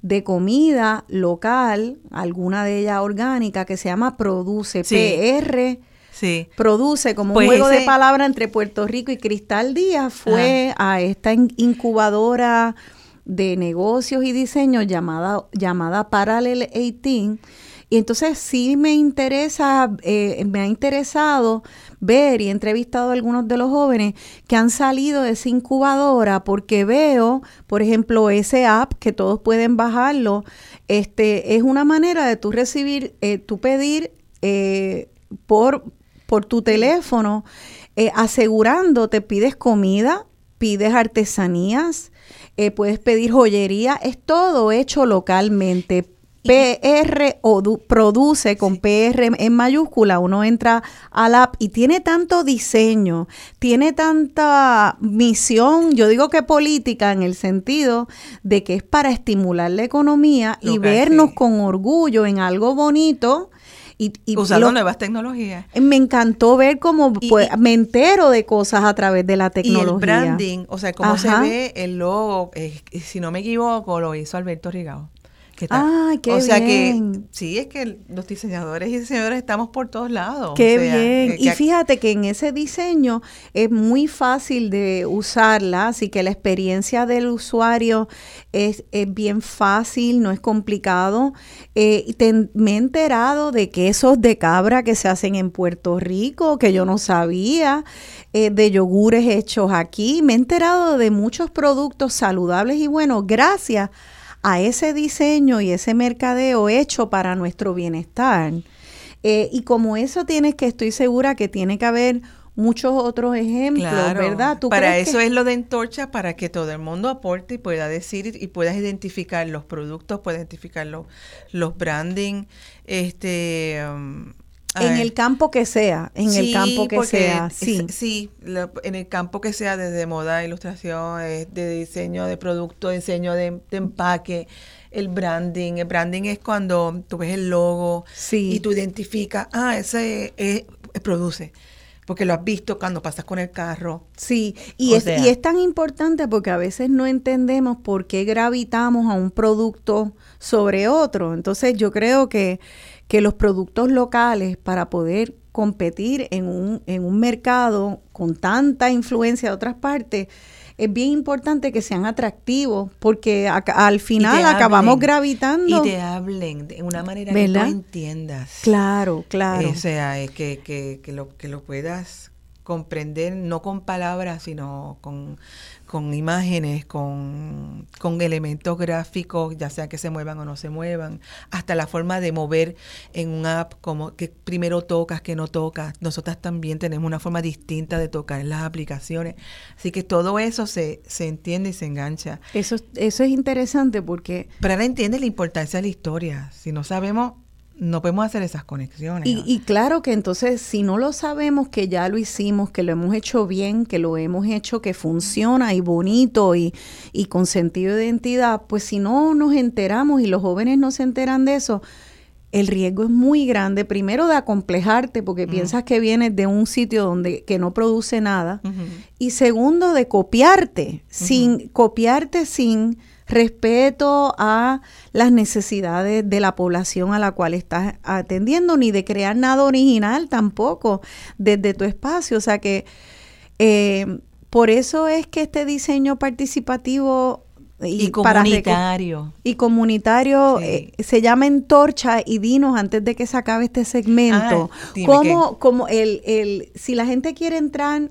de comida local, alguna de ellas orgánica, que se llama Produce, PR. Sí. Produce como Pues un juego de palabras entre Puerto Rico y Cristal Díaz fue a esta in- incubadora de negocios y diseño llamada, llamada Parallel 18. Y entonces sí me interesa, eh, me ha interesado ver y he entrevistado a algunos de los jóvenes que han salido de esa incubadora porque veo, por ejemplo, ese app que todos pueden bajarlo, este es una manera de tú recibir, eh, tú pedir eh, por, por tu teléfono, eh, asegurándote, pides comida, pides artesanías, eh, puedes pedir joyería, es todo hecho localmente. PR o du- produce con PR en mayúscula, uno entra al app y tiene tanto diseño, tiene tanta misión, yo digo que política en el sentido de que es para estimular la economía y Local, vernos sí. con orgullo en algo bonito. Y, y Usando lo- nuevas tecnologías. me encantó ver cómo Y- pues, y- me entero de cosas a través de la Y tecnología. el branding, o sea, cómo Ajá. se ve el logo, eh, si no me equivoco, lo hizo Alberto Rigao. Que está- Ay, qué o sea bien. que sí, es que los diseñadores y diseñadores estamos por todos lados. Qué o sea, bien. que- y fíjate que en ese diseño es muy fácil de usarla, así que la experiencia del usuario es, es bien fácil, no es complicado. Eh, te- me he enterado de quesos de cabra que se hacen en Puerto Rico, que yo no sabía, eh, de yogures hechos aquí. Me he enterado de muchos productos saludables y buenos gracias a ese diseño y ese mercadeo hecho para nuestro bienestar. Eh, y como eso tienes que, estoy segura que tiene que haber muchos otros ejemplos, Claro, ¿verdad? ¿Tú para eso que- es lo de Entorcha, para que todo el mundo aporte y pueda decir y puedas identificar los productos, puedas identificar los, los branding, este... um, en el campo que sea, en el campo que sea, es- sí. sí, lo- en el campo que sea, desde moda, ilustración, eh, de diseño de producto, diseño de, de empaque, el branding. El branding es cuando tú ves el logo Sí. y tú identificas, ah, ese es- es produce, porque lo has visto cuando pasas con el carro. Sí, es, y es tan importante porque a veces no entendemos por qué gravitamos a un producto sobre otro. Entonces yo creo que, que los productos locales para poder competir en un, en un mercado con tanta influencia de otras partes, es bien importante que sean atractivos porque al final acabamos hablen, gravitando. Y te hablen de una manera ¿Verdad? que tú entiendas. Claro, claro. O sea, es que, que, que, lo, que lo puedas comprender no con palabras, sino con, con imágenes, con, con elementos gráficos, ya sea que se muevan o no se muevan, hasta la forma de mover en un app, como que primero tocas, que no tocas. Nosotras también tenemos una forma distinta de tocar en las aplicaciones. Así que todo eso se, se entiende y se engancha. Eso, eso es interesante porque Pero ahora entiende la importancia de la historia. Si no sabemos, no podemos hacer esas conexiones. Y, y claro que entonces si no lo sabemos que ya lo hicimos, que lo hemos hecho bien, que lo hemos hecho que funciona y bonito y, y con sentido de identidad, pues si no nos enteramos y los jóvenes no se enteran de eso, el riesgo es muy grande. Primero de acomplejarte porque piensas que vienes de un sitio donde que no produce nada. Y segundo, de copiarte, sin copiarte sin respeto a las necesidades de la población a la cual estás atendiendo, ni de crear nada original tampoco desde tu espacio. O sea que eh, por eso es que este diseño participativo Y, comunitario. y comunitario Sí. eh, se llama Entorcha y dinos antes de que se acabe este segmento, Ah, cómo, cómo el, el, si la gente quiere entrar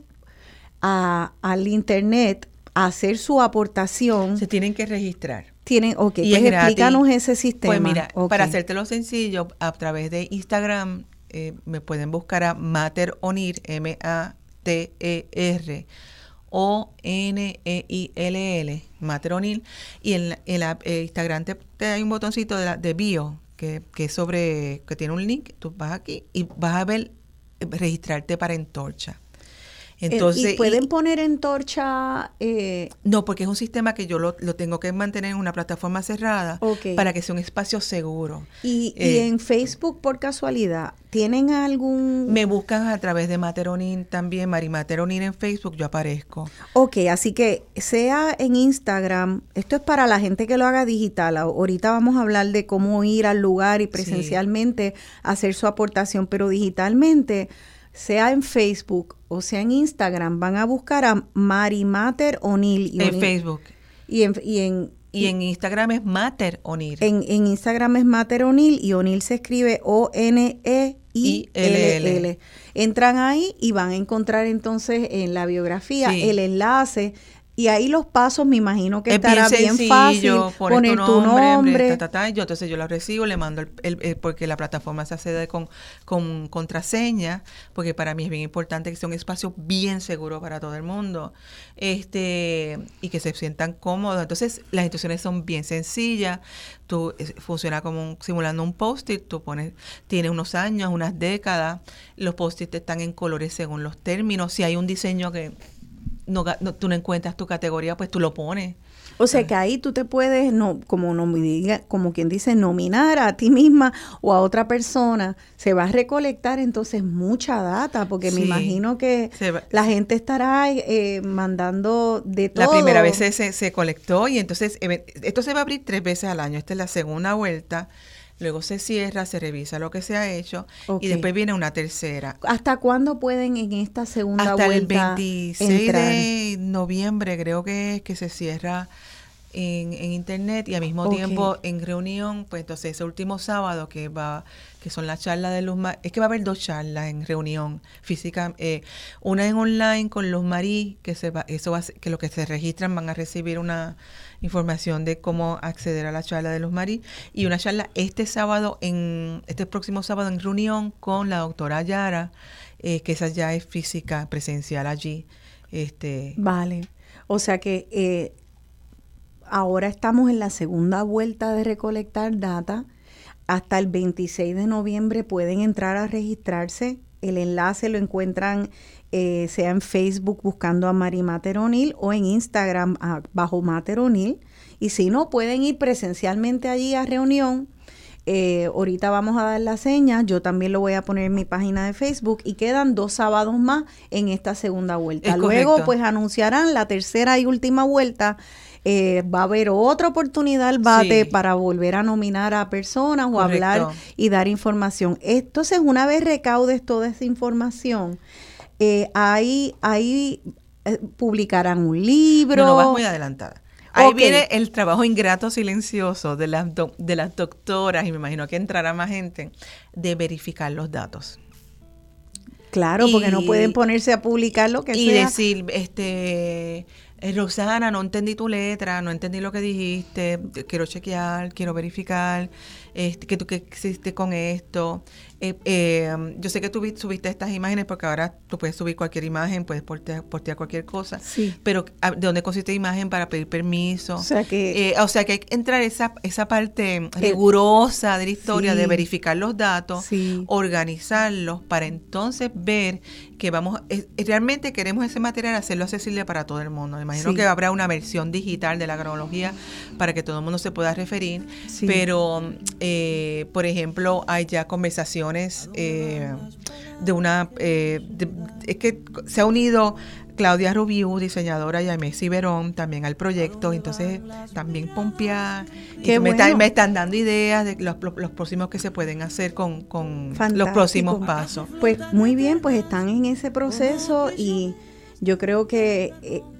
a, al internet hacer su aportación, Se tienen que registrar. tienen, ok, Y pues es explícanos ese sistema. Pues mira, Ok. para hacértelo sencillo, a través de Instagram eh, me pueden buscar a Mater Onir, M-A-T-E-R, O-N-E-I-L-L, Mater Onir, y en, en la, eh, Instagram te, te hay un botoncito de, la- de bio que, que es sobre, que tiene un link, tú vas aquí y vas a ver, eh, registrarte para Entorcha. Entonces, ¿Y pueden poner entorcha? Eh, no, porque es un sistema que yo lo, lo, tengo que mantener en una plataforma cerrada para que sea un espacio seguro. y, y Eh, en Facebook, por casualidad, ¿tienen algún...? Me buscan a través de Materonin también, Mari Materonin en Facebook, yo aparezco. Ok, así que sea en Instagram, esto es para la gente que lo haga digital. Ahorita vamos a hablar de cómo ir al lugar y presencialmente hacer su aportación, pero digitalmente, sea en Facebook o sea en Instagram, van a buscar a Mari Mater O'Neill. En O'Neill- Facebook. Y en, y en, Y en Instagram es Mater Onir. en, en Instagram es Mater O'Neill y O'Neill se escribe O-N-E-I-L-L. Entran ahí y van a encontrar entonces en la biografía Sí. el enlace y ahí los pasos me imagino que es estará bien, sencillo, fácil poner tu nombre, ta, ta, ta, ta, y yo entonces yo lo recibo, le mando el, el- el- porque la plataforma se accede con, con contraseña, porque para mí es bien importante que sea un espacio bien seguro para todo el mundo, este y que se sientan cómodos. Entonces las instrucciones son bien sencillas, tú es- funciona como un- simulando un post-it, tú pones, tiene unos años, unas décadas, los post-it están en colores según los términos, si hay un diseño que no, no- tú no encuentras tu categoría, pues tú lo pones. O sea que ahí tú te puedes, no, como, nomi- como quien dice, nominar a ti misma o a otra persona. Se va a recolectar entonces mucha data, porque me imagino que va- la gente estará eh, mandando de todo. La primera vez se, se, colectó y entonces eve- esto se va a abrir tres veces al año. Esta es la segunda vuelta. Luego se cierra, se revisa lo que se ha hecho y después viene una tercera. ¿Hasta cuándo pueden en esta segunda Hasta el vuelta 26 entrar? de noviembre creo que es que se cierra en, en internet y al mismo tiempo en reunión, pues entonces ese último sábado que va que son las charlas de Marí, es que va a haber dos charlas en reunión física, eh, una en online con Luz Marí, que se va, eso va que los que se registran van a recibir una información de cómo acceder a la charla de Luz Marí y una charla este sábado en este próximo sábado en reunión con la doctora Yara, eh, que esa ya es física presencial allí. Este, Vale. O sea que eh, ahora estamos en la segunda vuelta de recolectar data. Hasta el 26 de noviembre pueden entrar a registrarse. El enlace lo encuentran eh, sea en Facebook buscando a Mari Mater O'Neill o en Instagram a- bajo Mater O'Neill. Y si no, pueden ir presencialmente allí a reunión. Eh, ahorita vamos a dar la seña, yo también lo voy a poner en mi página de Facebook y quedan dos sábados más en esta segunda vuelta. Es Luego correcto. pues anunciarán la tercera y última vuelta. Eh, va a haber otra oportunidad al bate Sí. para volver a nominar a personas o Correcto. hablar y dar información. Entonces, una vez recaudes toda esa información, eh, ahí, ahí eh, publicarán un libro. no, no vas muy adelantada. Ahí viene el trabajo ingrato silencioso de las, doc- de las doctoras, y me imagino que entrará más gente, de verificar los datos. Claro, porque no Y- pueden ponerse a publicar lo que y sea. decir, este, eh, Rosana, no entendí tu letra, no entendí lo que dijiste, quiero chequear, quiero verificar, este, que tú que existe con esto. Eh, eh, yo sé que tú subiste estas imágenes porque ahora tú puedes subir cualquier imagen, puedes postear, postear cualquier cosa, Sí. pero ah, ¿de dónde consiste imagen para pedir permiso? O sea que- Eh, o sea que hay que entrar esa, esa parte rigurosa de la historia, Sí. de verificar los datos, Sí. organizarlos para entonces ver que vamos, es- realmente queremos ese material hacerlo accesible para todo el mundo. Me imagino que habrá una versión digital de la cronología para que todo el mundo se pueda referir, Sí. pero eh, por ejemplo hay ya conversaciones eh, de una, eh, de- es que se ha unido Claudia Rubiú, diseñadora, y a Messi Verón también al proyecto, entonces también pompear, me, está- bueno. me están dando ideas de los, los- los próximos que se pueden hacer con, con los próximos pasos. Pues muy bien, pues están en ese proceso y yo creo que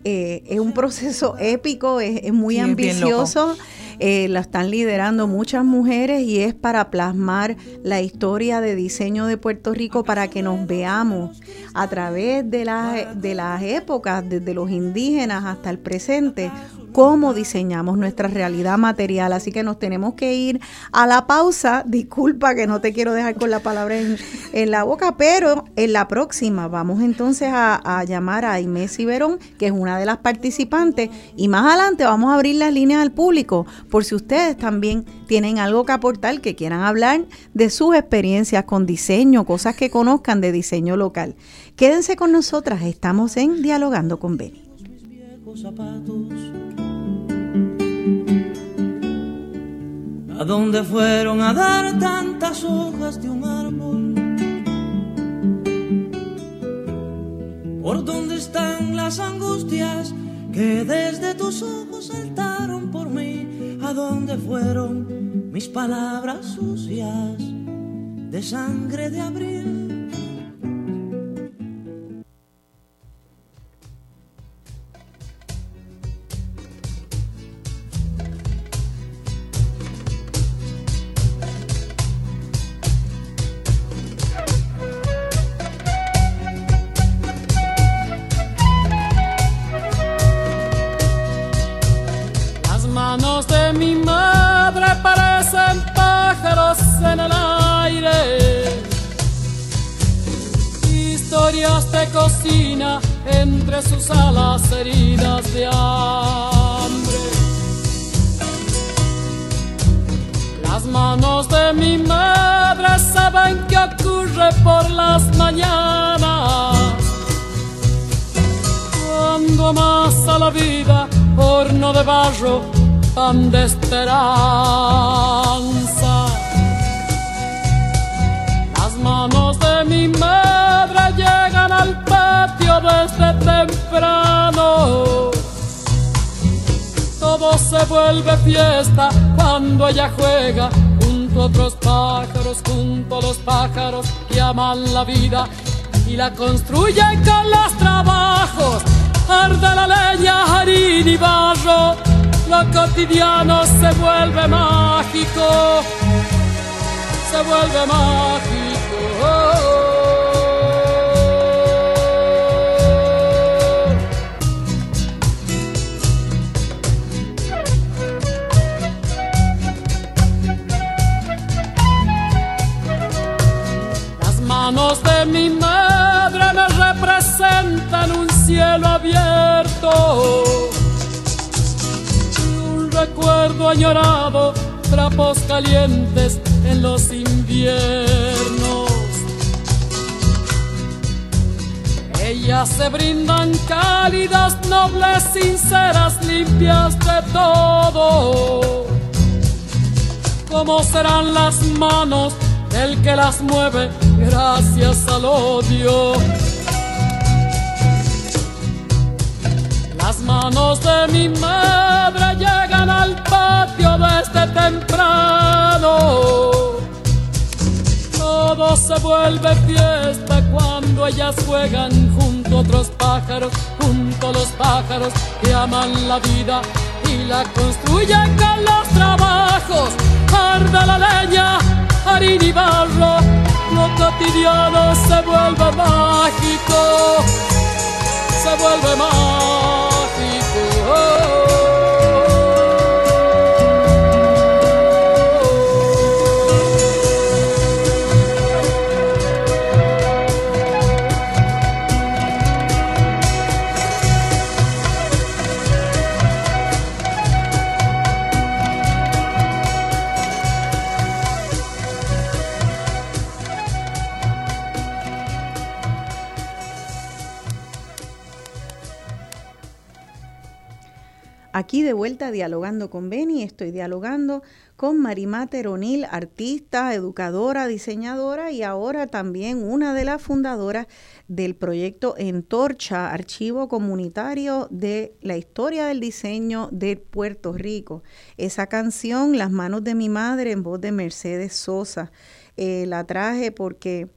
eh, es un proceso épico, es, es muy Sí, ambicioso. eh, la están liderando muchas mujeres y es para plasmar la historia de diseño de Puerto Rico para que nos veamos a través de las, de las épocas, desde los indígenas hasta el presente, cómo diseñamos nuestra realidad material. Así que nos tenemos que ir a la pausa. Disculpa que no te quiero dejar con la palabra en, la boca, pero en la próxima vamos entonces a, llamar a Inés Iberón, que es una de las participantes, y más adelante vamos a abrir las líneas al público por si ustedes también tienen algo que aportar, que quieran hablar de sus experiencias con diseño, cosas que conozcan de diseño local. Quédense con nosotras, estamos en Dialogando con Beni. ¿A dónde fueron a dar tantas hojas de un árbol? ¿Por dónde están las angustias que desde tus ojos saltaron por mí? ¿A dónde fueron mis palabras sucias de sangre de abril? Entre sus alas heridas de hambre. Las manos de mi madre saben qué ocurre por las mañanas. Cuando más a la vida, horno de barro, pan de esperanza. Las manos de mi madre llegan al desde temprano. Todo se vuelve fiesta cuando ella juega junto a otros pájaros, junto a los pájaros que aman la vida y la construyen con los trabajos. Cotidiano se vuelve mágico, se vuelve mágico. manos de mi madre me representan un cielo abierto. Añorado, trapos calientes en los inviernos. Ellas se brindan cálidas, nobles, sinceras, limpias de todo. ¿Cómo serán las manos del que las mueve gracias al odio. Las manos de mi madre llegan al patio desde temprano. Todo se vuelve fiesta cuando ellas juegan junto a otros pájaros, junto a los pájaros que aman la vida y la construyen con los trabajos. Arda la leña, harina y barro lo cotidiano se vuelve mágico, se vuelve mágico. Aquí de vuelta dialogando con Beni, estoy dialogando con Marimá Teronil, artista, educadora, diseñadora y ahora también una de las fundadoras del proyecto Entorcha, archivo comunitario de la historia del diseño de Puerto Rico. Esa canción, Las manos de mi madre, en voz de Mercedes Sosa, eh, la traje porque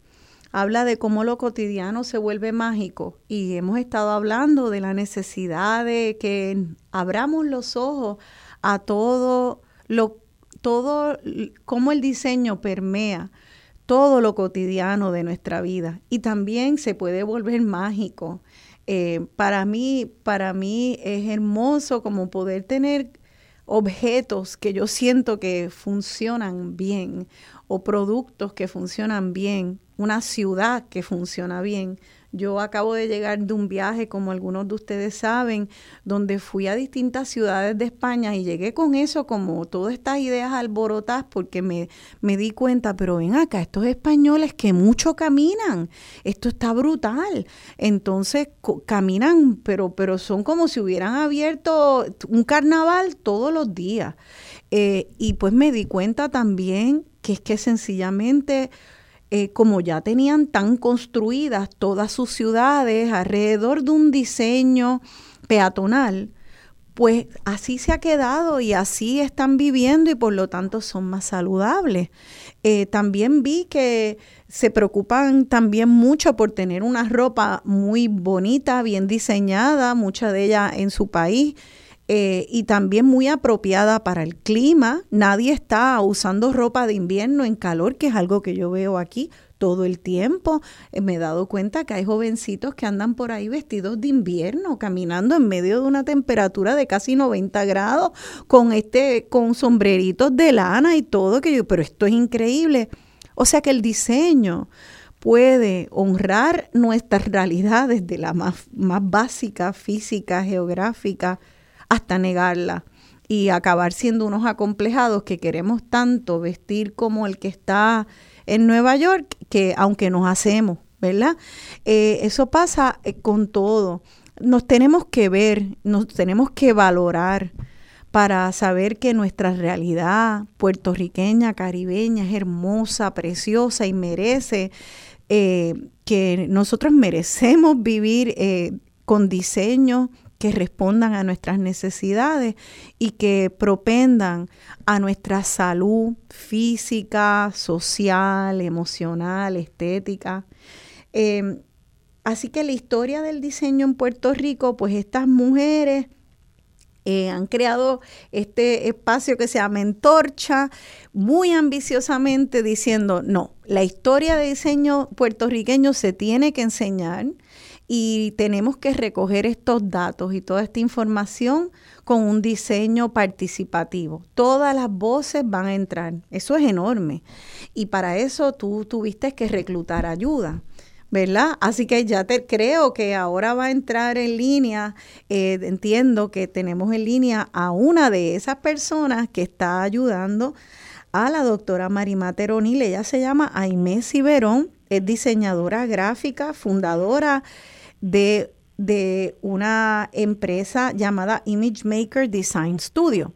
habla de cómo lo cotidiano se vuelve mágico y hemos estado hablando de la necesidad de que abramos los ojos a todo lo todo cómo el diseño permea todo lo cotidiano de nuestra vida y también se puede volver mágico. Eh, para mí, para mí es hermoso como poder tener objetos que yo siento que funcionan bien o productos que funcionan bien, una ciudad que funciona bien. Yo acabo de llegar de un viaje, como algunos de ustedes saben, donde fui a distintas ciudades de España y llegué con eso, como todas estas ideas alborotadas, porque me, me di cuenta, pero ven acá, estos españoles que mucho caminan, esto está brutal. Entonces caminan, pero, pero son como si hubieran abierto un carnaval todos los días. Eh, y pues me di cuenta también que es que sencillamente eh, como ya tenían tan construidas todas sus ciudades alrededor de un diseño peatonal, pues así se ha quedado y así están viviendo y por lo tanto son más saludables. Eh, también vi que se preocupan también mucho por tener una ropa muy bonita, bien diseñada, mucha de ella en su país eh, y también muy apropiada para el clima. Nadie está usando ropa de invierno en calor, que es algo que yo veo aquí todo el tiempo. Eh, me he dado cuenta que hay jovencitos que andan por ahí vestidos de invierno, caminando en medio de una temperatura de casi 90 grados, con este, con sombreritos de lana y todo, que yo, pero esto es increíble. O sea que el diseño puede honrar nuestras realidades de la más, más básica, física, geográfica, hasta negarla y acabar siendo unos acomplejados que queremos tanto vestir como el que está en Nueva York, que aunque nos hacemos, ¿verdad? Eh, eso pasa eh, con todo. Nos tenemos que ver, nos tenemos que valorar para saber que nuestra realidad puertorriqueña, caribeña, es hermosa, preciosa y merece, eh, que nosotros merecemos vivir con diseño que respondan a nuestras necesidades y que propendan a nuestra salud física, social, emocional, estética. Em, así que la historia del diseño en Puerto Rico, pues estas mujeres eh, han creado este espacio que se llama Entorcha, muy ambiciosamente diciendo, no, la historia de diseño puertorriqueño se tiene que enseñar y tenemos que recoger estos datos y toda esta información con un diseño participativo. Todas las voces van a entrar. Eso es enorme. Y para eso tú tuviste que reclutar ayuda. ¿verdad? Así que ya te creo que ahora va a entrar en línea, eh, entiendo que tenemos en línea a una de esas personas que está ayudando a la doctora Marimá O'Neill. Ella se llama Aimé Ciberón, es diseñadora gráfica, fundadora de, de una empresa llamada Image Maker Design Studio.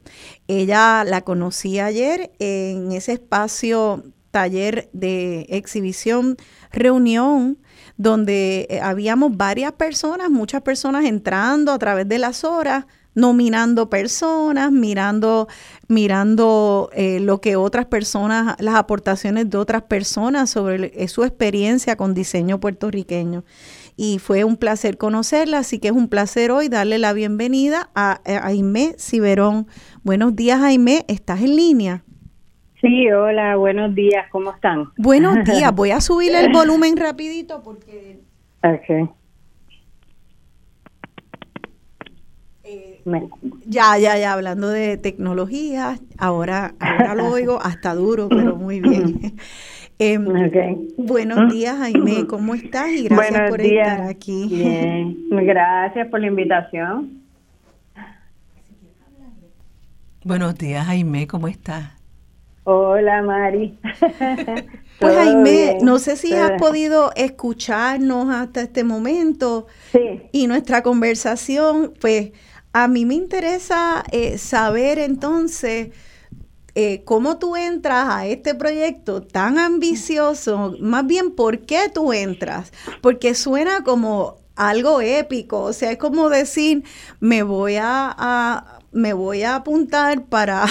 Ella la conocí ayer en ese espacio taller de exhibición, reunión, donde eh, habíamos varias personas, muchas personas entrando a través de las horas, nominando personas, mirando, mirando eh, lo que otras personas, las aportaciones de otras personas sobre eh, su experiencia con diseño puertorriqueño y fue un placer conocerla, así que es un placer hoy darle la bienvenida a, Aime Ciberón. Buenos días, Aime, ¿estás en línea? Sí, hola, buenos días, ¿cómo están? Buenos días, voy a subir el volumen rapidito porque... Eh, ya, ya, ya, hablando de tecnología, ahora, ahora lo oigo hasta duro, pero muy bien. Em, buenos días, Jaime, ¿cómo estás? Y gracias por estar aquí. Bien, gracias por la invitación. Buenos días, Jaime, ¿cómo estás? Hola, Mari. pues, Jaime, no sé si has podido escucharnos hasta este momento. Sí. Y nuestra conversación, pues, a mí me interesa eh, saber entonces eh, cómo tú entras a este proyecto tan ambicioso, más bien por qué tú entras, porque suena como algo épico, o sea, es como decir, me voy a, me voy a apuntar para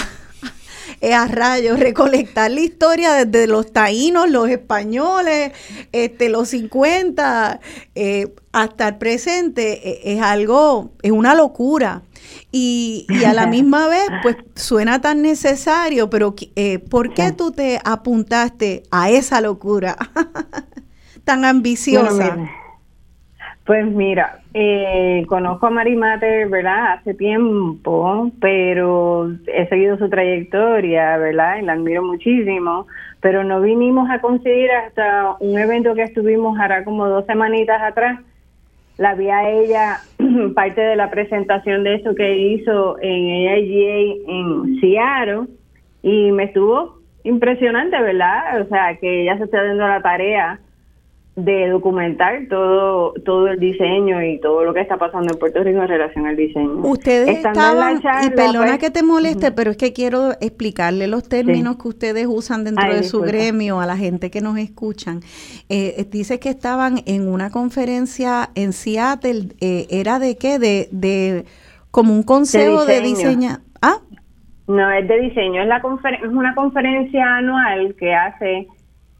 eh, a rayos, recolectar la historia desde los taínos, los españoles, este, los 50, eh, hasta el presente, es algo, es una locura. Y, a la misma vez, pues suena tan necesario, pero eh, ¿por qué tú te apuntaste a esa locura tan ambiciosa? Pues mira, eh, conozco a Mari Mater, ¿verdad? Hace tiempo, pero he seguido su trayectoria, ¿verdad? Y la admiro muchísimo, pero no vinimos a conseguir hasta un evento que estuvimos hará como dos semanitas atrás. La vi a ella, parte de la presentación de eso que hizo en AIGA en Seattle, y me estuvo impresionante, ¿verdad? O sea, que ella se está dando la tarea de documentar todo todo el diseño y todo lo que está pasando en Puerto Rico en relación al diseño. Ustedes estaban, y perdona pues, que te moleste, pero es que quiero explicarle los términos que ustedes usan dentro de su gremio a la gente que nos escuchan. Eh, dice que estaban en una conferencia en Seattle, eh, ¿era de qué? De, de como un consejo de diseño. ¿Ah? No, es de diseño, es, la es una conferencia anual que hace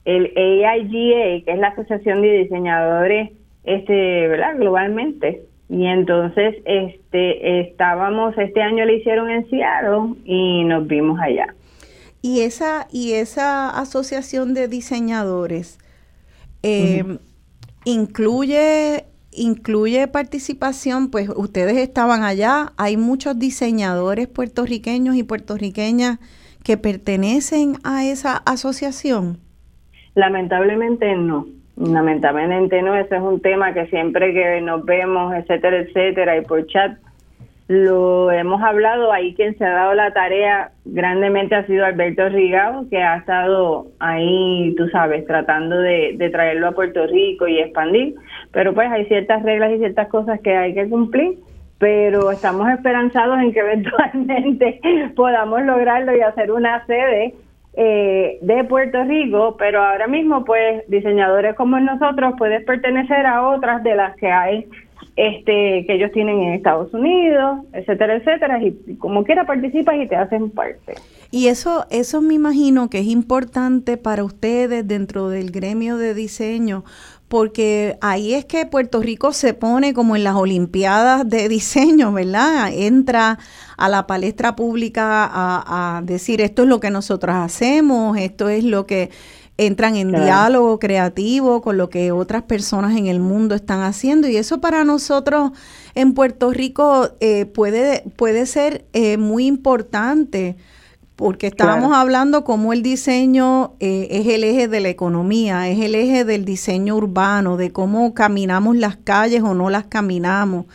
el AIGA, que es la Asociación de Diseñadores este, ¿verdad? globalmente. Y entonces este estábamos, este año le hicieron en Seattle y nos vimos allá. Y esa, y esa asociación de diseñadores eh, incluye, incluye participación, pues ustedes estaban allá, hay muchos diseñadores puertorriqueños y puertorriqueñas que pertenecen a esa asociación. Lamentablemente no. Lamentablemente no, ese es un tema que siempre que nos vemos, etcétera, etcétera, y por chat lo hemos hablado, ahí quien se ha dado la tarea grandemente ha sido Alberto Rigao, que ha estado ahí, tú sabes, tratando de, de traerlo a Puerto Rico y expandir, pero pues hay ciertas reglas y ciertas cosas que hay que cumplir, pero estamos esperanzados en que eventualmente podamos lograrlo y hacer una sede eh, de Puerto Rico, pero ahora mismo pues diseñadores como nosotros puedes pertenecer a otras de las que hay este que ellos tienen en Estados Unidos, etcétera, etcétera, y, como quiera participas y te hacen parte. Y eso, eso me imagino que es importante para ustedes dentro del gremio de diseño, porque ahí es que Puerto Rico se pone como en las Olimpiadas de diseño, ¿verdad? Entra a la palestra pública a, decir esto es lo que nosotros hacemos, esto es lo que entran en diálogo creativo con lo que otras personas en el mundo están haciendo y eso para nosotros en Puerto Rico eh, puede, puede ser eh, muy importante porque estábamos hablando cómo el diseño eh, es el eje de la economía, es el eje del diseño urbano, de cómo caminamos las calles o no las caminamos,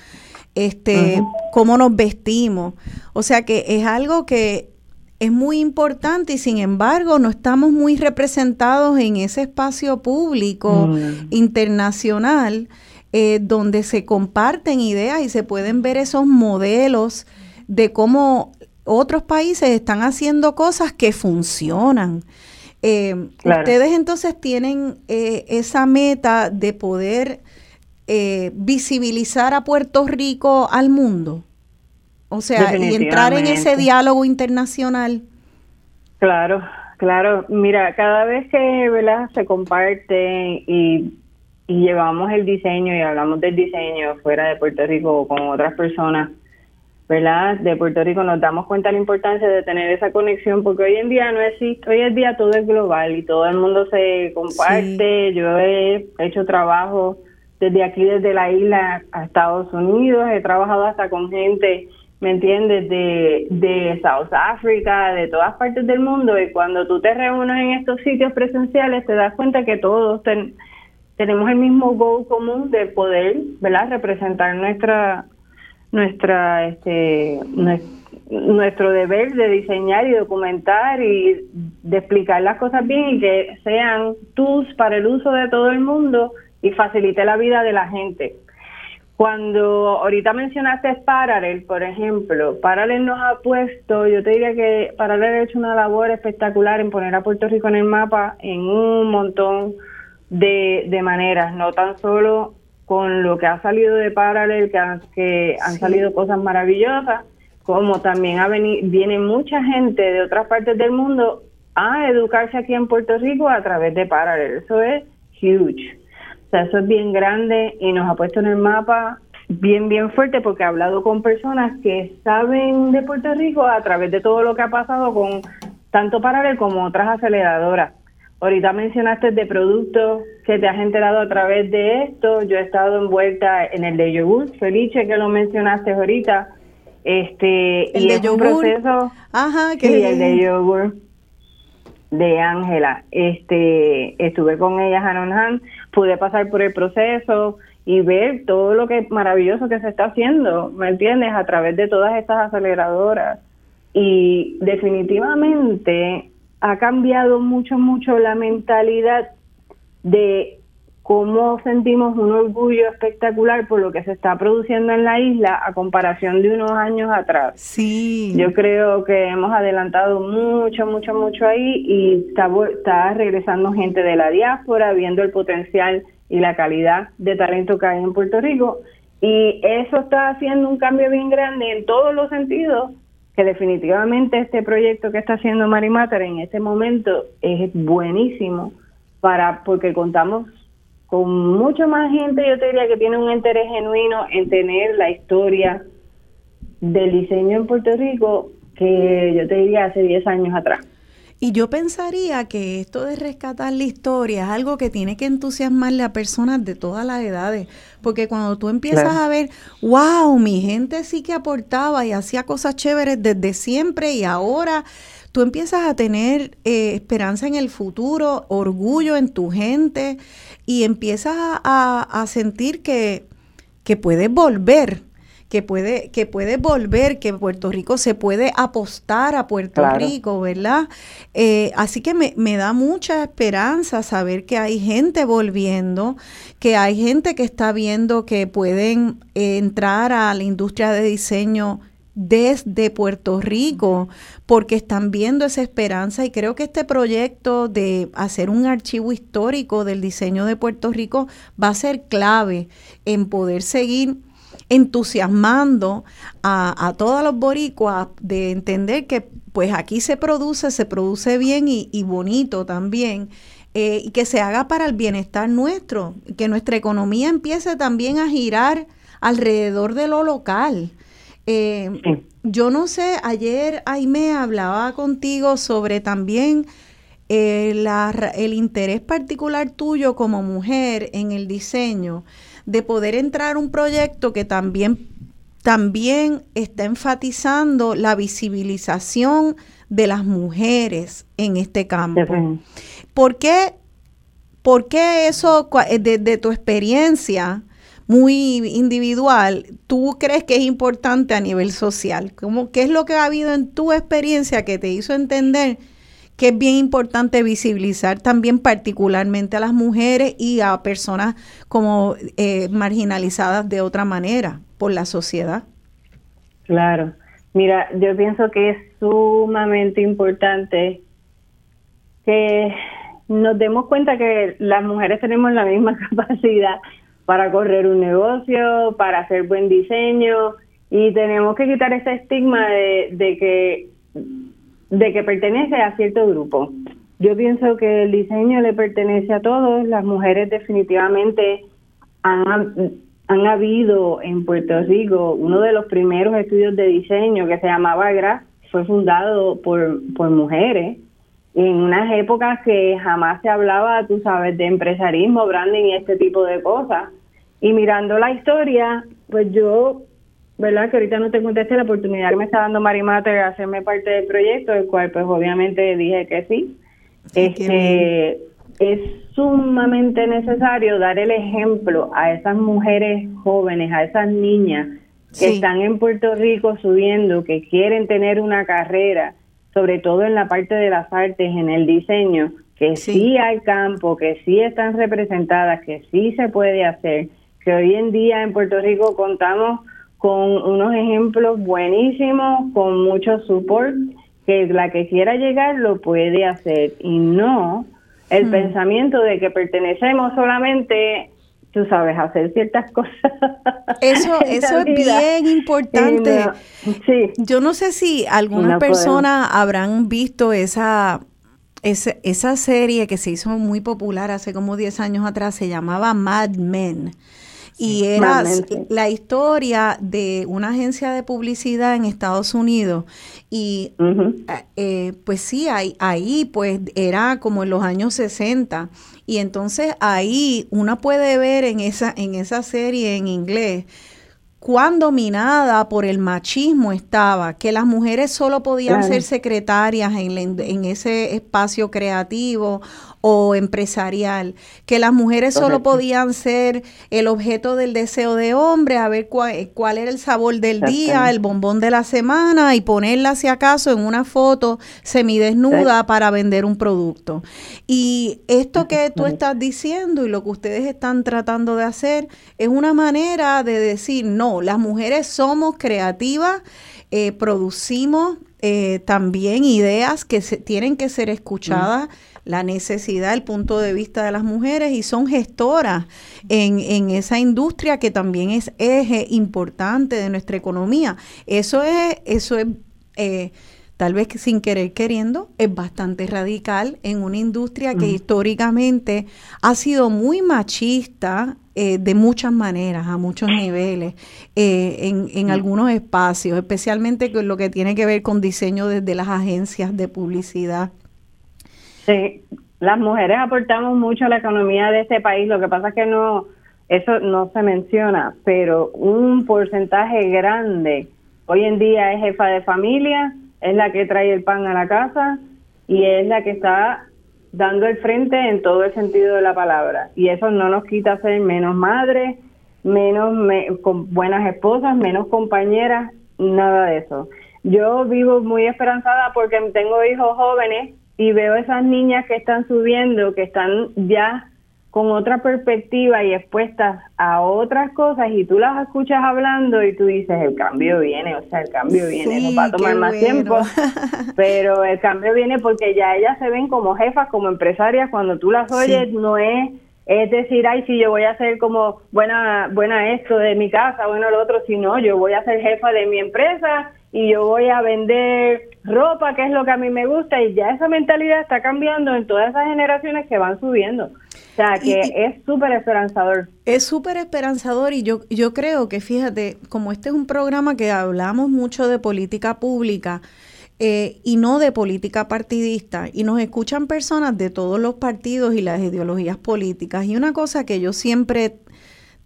este, cómo nos vestimos. O sea que es algo que es muy importante y sin embargo no estamos muy representados en ese espacio público mm. internacional eh, donde se comparten ideas y se pueden ver esos modelos de cómo otros países están haciendo cosas que funcionan. Eh, ustedes entonces tienen eh, esa meta de poder eh, visibilizar a Puerto Rico al mundo. O sea, y entrar en ese diálogo internacional. Claro, claro. Mira, cada vez que ¿verdad? se comparte y, y llevamos el diseño y hablamos del diseño fuera de Puerto Rico con otras personas, ¿verdad? De Puerto Rico nos damos cuenta de la importancia de tener esa conexión porque hoy en día no existe, hoy en día todo es global y todo el mundo se comparte. Yo he hecho trabajo desde aquí, desde la isla a Estados Unidos, he trabajado hasta con gente, ¿me entiendes?, de, de South Africa, de todas partes del mundo. Y cuando tú te reúnes en estos sitios presenciales te das cuenta que todos tenemos el mismo goal común de poder, representar nuestra nuestra este nuestro deber de diseñar y documentar y de explicar las cosas bien y que sean tools para el uso de todo el mundo y facilite la vida de la gente. Cuando ahorita mencionaste Paralel, por ejemplo, Paralel nos ha puesto, yo te diría que Paralel ha hecho una labor espectacular en poner a Puerto Rico en el mapa en un montón de, de maneras, no tan solo con lo que ha salido de Paralel, que, han, que han salido cosas maravillosas, como también ha viene mucha gente de otras partes del mundo a educarse aquí en Puerto Rico a través de Paralel. Eso es huge. O sea, eso es bien grande y nos ha puesto en el mapa bien, bien fuerte porque ha hablado con personas que saben de Puerto Rico a través de todo lo que ha pasado con tanto Paralel como otras aceleradoras. ahorita mencionaste de productos que te has enterado a través de esto. Yo he estado envuelta en el de yogur, Felice, que lo mencionaste ahorita. Este, el y de es yogur. un proceso. Ajá, que Sí, el de yogur de Ángela. Este, estuve con ella hand on hand, pude pasar por el proceso y ver todo lo que maravilloso que se está haciendo, ¿me entiendes? A través de todas estas aceleradoras. Y definitivamente ha cambiado mucho, mucho la mentalidad de cómo sentimos un orgullo espectacular por lo que se está produciendo en la isla a comparación de unos años atrás. Sí. Yo creo que hemos adelantado mucho, mucho, mucho ahí y está, está regresando gente de la diáspora, viendo el potencial y la calidad de talento que hay en Puerto Rico. Y eso está haciendo un cambio bien grande en todos los sentidos, que definitivamente este proyecto que está haciendo Mari Mater en este momento es buenísimo para porque contamos con mucho más gente, yo te diría que tiene un interés genuino en tener la historia del diseño en Puerto Rico que yo te diría hace 10 años atrás. Y yo pensaría que esto de rescatar la historia es algo que tiene que entusiasmarle a personas de todas las edades, porque cuando tú empiezas Claro. a ver, wow, mi gente sí que aportaba y hacía cosas chéveres desde siempre y ahora tú empiezas a tener eh, esperanza en el futuro, orgullo en tu gente y empiezas a, a- sentir que, que puedes volver, que puede, que puede volver, que Puerto Rico se puede apostar a Puerto Claro. Rico, ¿verdad? Eh, así que me, me da mucha esperanza saber que hay gente volviendo, que hay gente que está viendo que pueden eh, entrar a la industria de diseño desde Puerto Rico porque están viendo esa esperanza y creo que este proyecto de hacer un archivo histórico del diseño de Puerto Rico va a ser clave en poder seguir entusiasmando a, todos los boricuas de entender que pues aquí se produce, se produce bien y, y bonito también. eh, y que se haga para el bienestar nuestro, que nuestra economía empiece también a girar alrededor de lo local. Eh, Sí. yo no sé, ayer Aime hablaba contigo sobre también eh, la el interés particular tuyo como mujer en el diseño, de poder entrar a un proyecto que también, también está enfatizando la visibilización de las mujeres en este campo. ¿Por qué, por qué eso, cua- eh, de, de tu experiencia muy individual, tú crees que es importante a nivel social? ¿Cómo, ¿Qué es lo que ha habido en tu experiencia que te hizo entender que es bien importante visibilizar también particularmente a las mujeres y a personas como eh, marginalizadas de otra manera por la sociedad? Claro. Mira, yo pienso que es sumamente importante que nos demos cuenta que las mujeres tenemos la misma capacidad para correr un negocio, para hacer buen diseño y tenemos que quitar ese estigma de, de que de que pertenece a cierto grupo. Yo pienso que el diseño le pertenece a todos. Las mujeres definitivamente han, han habido en Puerto Rico uno de los primeros estudios de diseño que se llamaba GRAS, fue fundado por, por mujeres en unas épocas que jamás se hablaba, tú sabes, de empresarismo, branding y este tipo de cosas. Y mirando la historia, pues yo, ¿verdad? Que ahorita no te contesté la oportunidad que me está dando Marimate de hacerme parte del proyecto, el cual pues obviamente dije que sí. Este es sumamente necesario dar el ejemplo a esas mujeres jóvenes, a esas niñas que Sí. están en Puerto Rico subiendo, que quieren tener una carrera, sobre todo en la parte de las artes, en el diseño, que Sí. sí, hay campo, que sí están representadas, que sí se puede hacer, que hoy en día en Puerto Rico contamos con unos ejemplos buenísimos, con mucho support, que la que quiera llegar lo puede hacer y no el pensamiento de que pertenecemos solamente, tú sabes, hacer ciertas cosas. Eso, es bien importante. No- sí. Yo no sé si algunas No personas habrán visto esa, esa, esa serie que se hizo muy popular hace como 10 años atrás, se llamaba Mad Men. y era la historia de una agencia de publicidad en Estados Unidos y eh, pues sí, ahí, ahí pues era como en los años 60 y entonces ahí uno puede ver en esa, en esa serie en inglés cuán dominada por el machismo estaba, que las mujeres solo podían ser secretarias en, en, ese espacio creativo o empresarial, que las mujeres solo podían ser el objeto del deseo de hombre, a ver cuál, cuál era el sabor del día, el bombón de la semana y ponerla si acaso en una foto semidesnuda para vender un producto. Y esto que tú estás diciendo y lo que ustedes están tratando de hacer es una manera de decir, no, las mujeres somos creativas, eh, producimos eh, también ideas que se, tienen que ser escuchadas la necesidad, el punto de vista de las mujeres y son gestoras en, en esa industria que también es eje importante de nuestra economía. Eso es, eso es eh, tal vez sin querer queriendo, es bastante radical en una industria que históricamente ha sido muy machista eh, de muchas maneras, a muchos niveles, eh, en, en algunos espacios, especialmente con lo que tiene que ver con diseño desde las agencias de publicidad. Sí, las mujeres aportamos mucho a la economía de este país, lo que pasa es que no, eso no se menciona, pero un porcentaje grande hoy en día es jefa de familia, es la que trae el pan a la casa y es la que está dando el frente en todo el sentido de la palabra. Y eso no nos quita ser menos madres, menos con buenas esposas, menos compañeras, nada de eso. Yo vivo muy esperanzada porque tengo hijos jóvenes y veo esas niñas que están subiendo, que están ya con otra perspectiva y expuestas a otras cosas y tú las escuchas hablando y tú dices, el cambio viene, o sea, el cambio viene, nos va a tomar más tiempo, pero el cambio viene porque ya ellas se ven como jefas, como empresarias, cuando tú las oyes no es es decir, ay, si yo voy a ser como buena buena esto de mi casa, bueno lo otro, sino yo voy a ser jefa de mi empresa y yo voy a vender ropa, que es lo que a mí me gusta, y ya esa mentalidad está cambiando en todas esas generaciones que van subiendo. O sea, que es súper esperanzador. Es súper esperanzador y yo, yo creo que, fíjate, como este es un programa que hablamos mucho de política pública, eh, y no de política partidista. Y nos escuchan personas de todos los partidos y las ideologías políticas. Y una cosa que yo siempre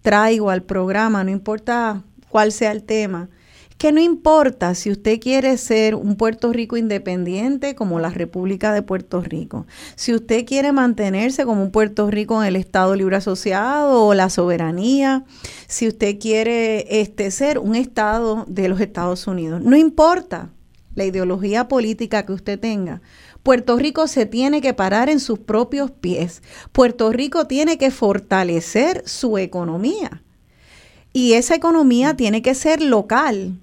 traigo al programa, no importa cuál sea el tema, que no importa si usted quiere ser un Puerto Rico independiente como la República de Puerto Rico, si usted quiere mantenerse como un Puerto Rico en el Estado Libre Asociado o la soberanía, si usted quiere este, ser un Estado de los Estados Unidos, no importa la ideología política que usted tenga. Puerto Rico se tiene que parar en sus propios pies. Puerto Rico tiene que fortalecer su economía. Y esa economía tiene que ser local,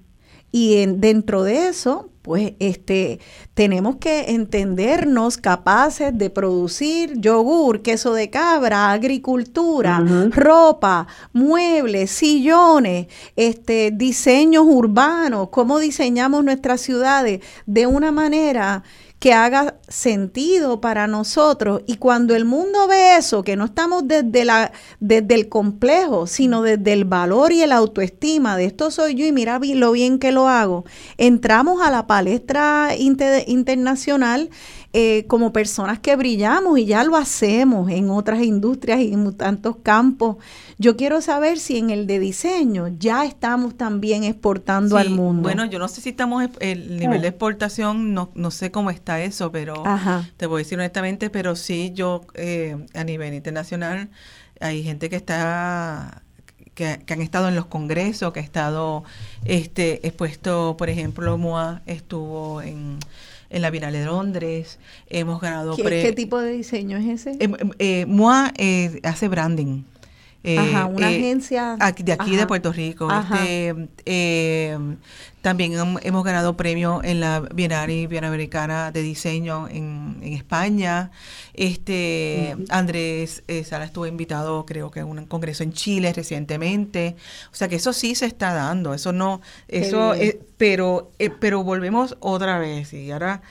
y dentro de eso, pues este, tenemos que entendernos capaces de producir yogur, queso de cabra, agricultura, ropa, muebles, sillones, este, diseños urbanos, cómo diseñamos nuestras ciudades de una manera que haga sentido para nosotros. Y cuando el mundo ve eso, que no estamos desde, la, desde el complejo, sino desde el valor y el autoestima de esto soy yo y mira lo bien que lo hago, entramos a la palestra internacional eh, como personas que brillamos y ya lo hacemos en otras industrias y en tantos campos. Yo quiero saber si en el de diseño ya estamos también exportando al mundo. Bueno, yo no sé si estamos, el nivel de exportación, no, no sé cómo está eso, pero te voy a decir honestamente, pero sí, yo eh, a nivel internacional hay gente que está que, han estado en los congresos, que ha estado este expuesto, por ejemplo, MOA estuvo en en la Bienal de Londres, hemos ganado ¿Qué, ¿Qué tipo de diseño es ese? Eh, eh, MOA eh, hace branding. Ajá, una agencia. de aquí de Puerto Rico. Este, también hemos ganado premios en la Bienal Americana de Diseño en, en España. Este Andrés Sala estuvo invitado, creo que a un congreso en Chile recientemente. O sea que eso sí se está dando. Eso no, eso, pero, pero volvemos otra vez y ahora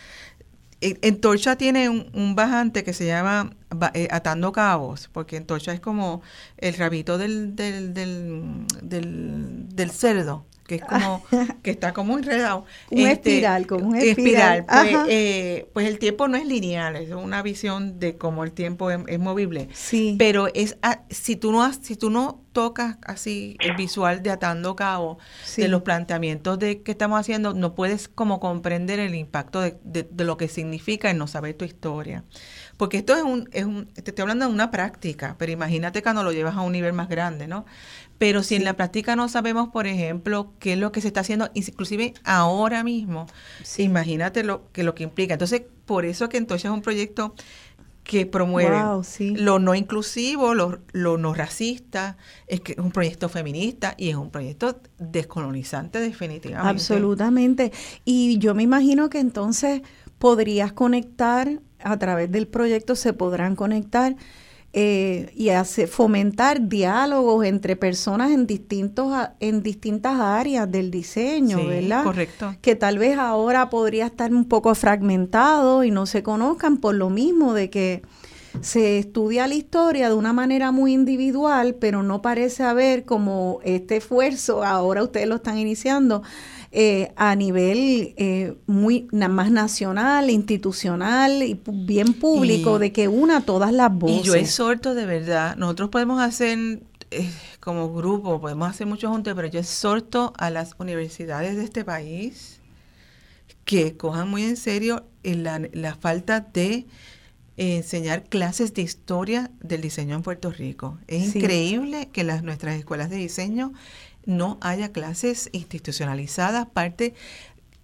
en Torcha tiene un, bajante que se llama eh, Atando Cabos, porque en Torcha es como el rabito del, del, del, del cerdo que es como que está como enredado. un este, espiral, como un espiral. Pues, eh, pues, el tiempo no es lineal, es una visión de cómo el tiempo es, movible. Sí. Pero es si tú no si tú no tocas así el visual de atando cabo de los planteamientos de que estamos haciendo, no puedes como comprender el impacto de, de, lo que significa el no saber tu historia. Porque esto es un, es un, te estoy hablando de una práctica, pero imagínate cuando lo llevas a un nivel más grande, ¿no? Pero si en la práctica no sabemos, por ejemplo, qué es lo que se está haciendo, inclusive ahora mismo, imagínate lo que lo que implica. Entonces, por eso que entonces es un proyecto que promueve lo no inclusivo, lo, lo, no racista, es que es un proyecto feminista y es un proyecto descolonizante definitivamente. Absolutamente. Y yo me imagino que entonces podrías conectar, a través del proyecto se podrán conectar eh, y hace, fomentar diálogos entre personas en, distintos, en distintas áreas del diseño, ¿verdad? Correcto. Que tal vez ahora podría estar un poco fragmentado y no se conozcan por lo mismo de que se estudia la historia de una manera muy individual, pero no parece haber como este esfuerzo, ahora ustedes lo están iniciando, eh, a nivel eh, muy más nacional, institucional y bien público, de que una todas las voces. Y yo exhorto de verdad, nosotros podemos hacer eh, como grupo, podemos hacer muchos juntos, pero yo exhorto a las universidades de este país que cojan muy en serio la, la falta de enseñar clases de historia del diseño en Puerto Rico. Es increíble que las nuestras escuelas de diseño no haya clases institucionalizadas, parte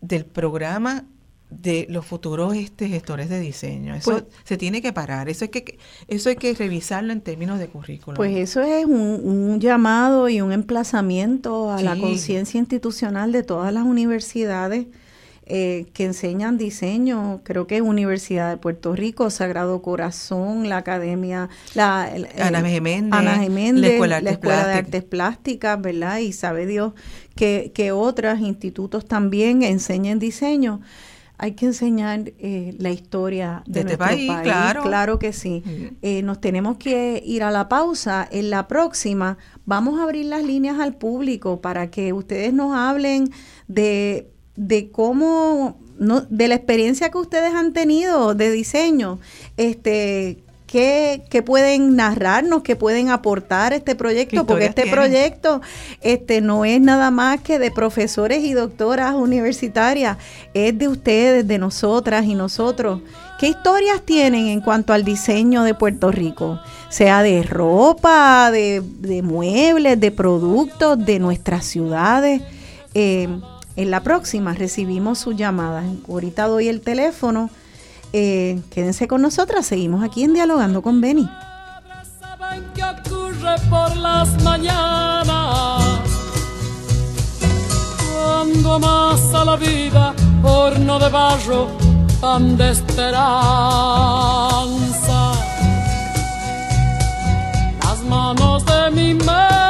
del programa de los futuros este, gestores de diseño. Eso pues se tiene que parar, eso hay que, eso hay que revisarlo en términos de currículum. Pues eso es un, llamado y un emplazamiento a la conciencia institucional de todas las universidades eh, que enseñan diseño, creo que es Universidad de Puerto Rico, Sagrado Corazón, la Academia, la Ana Geméndez, la Escuela, de Artes Plásticas, ¿verdad? Y sabe Dios que, que otros institutos también enseñan diseño hay que enseñar eh, la historia de, este nuestro país, Claro. claro que sí. Eh, nos tenemos que ir a la pausa. En la próxima vamos a abrir las líneas al público para que ustedes nos hablen de de cómo, no, de la experiencia que ustedes han tenido de diseño, este, ¿qué, pueden narrarnos, qué pueden aportar este proyecto? Porque este proyecto este, no es nada más que de profesores y doctoras universitarias, es de ustedes, de nosotras y nosotros. ¿Qué historias tienen en cuanto al diseño de Puerto Rico? Sea de ropa, de, de muebles, de productos, de nuestras ciudades. Eh, en la próxima recibimos su llamada. Ahorita doy el teléfono. Eh, quédense con nosotras, seguimos aquí en Dialogando con Beni. ¿Saben qué ocurre por las mañanas? Cuando a la vida, horno de barro, pan de esperanza. Las manos de mi madre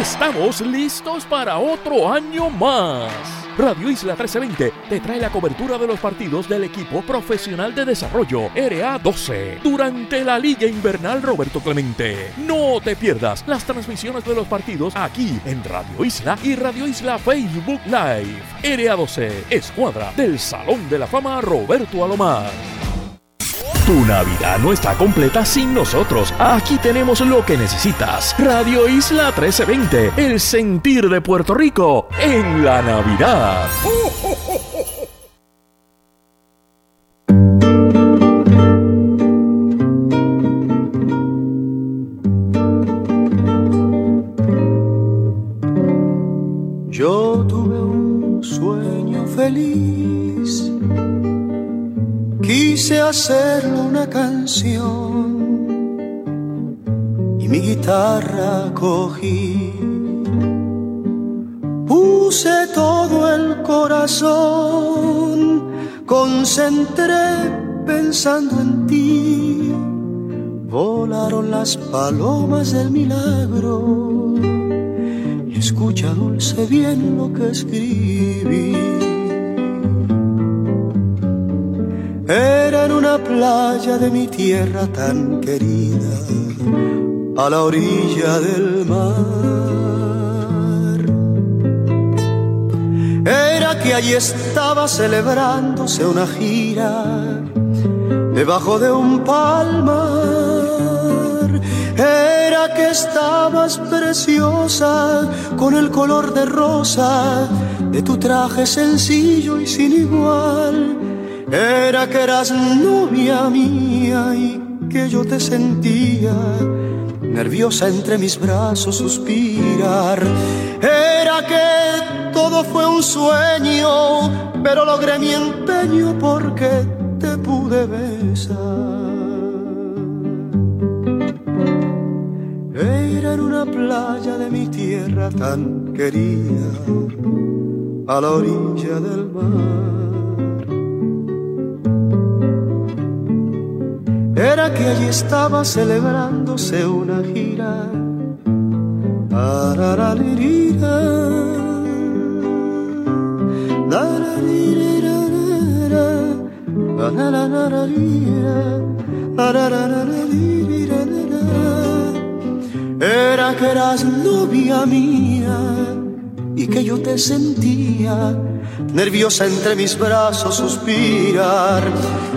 Estamos listos para otro año más. Radio Isla 1320 te trae la cobertura de los partidos del equipo profesional de desarrollo RA12 durante la Liga Invernal Roberto Clemente. No te pierdas las transmisiones de los partidos aquí en Radio Isla y Radio Isla Facebook Live. RA12, escuadra del Salón de la Fama Roberto Alomar. Tu Navidad no está completa sin nosotros. Aquí tenemos lo que necesitas. Radio Isla 1320, el sentir de Puerto Rico en la Navidad. Yo tuve un sueño feliz quise hacerlo una canción y mi guitarra cogí. Puse todo el corazón, concentré pensando en ti. Volaron las palomas del milagro y escucha dulce bien lo que escribí. Era en una playa de mi tierra tan querida, a la orilla del mar. Era que allí estaba celebrándose una gira debajo de un palmar. Era que estabas preciosa con el color de rosa de tu traje sencillo y sin igual era que eras novia mía y que yo te sentía nerviosa entre mis brazos suspirar. Era que todo fue un sueño, pero logré mi empeño porque te pude besar. Era en una playa de mi tierra tan querida, a la orilla del mar. Era que allí estaba celebrándose una gira. Era que eras novia mía y que yo te sentía nerviosa entre mis brazos suspirar.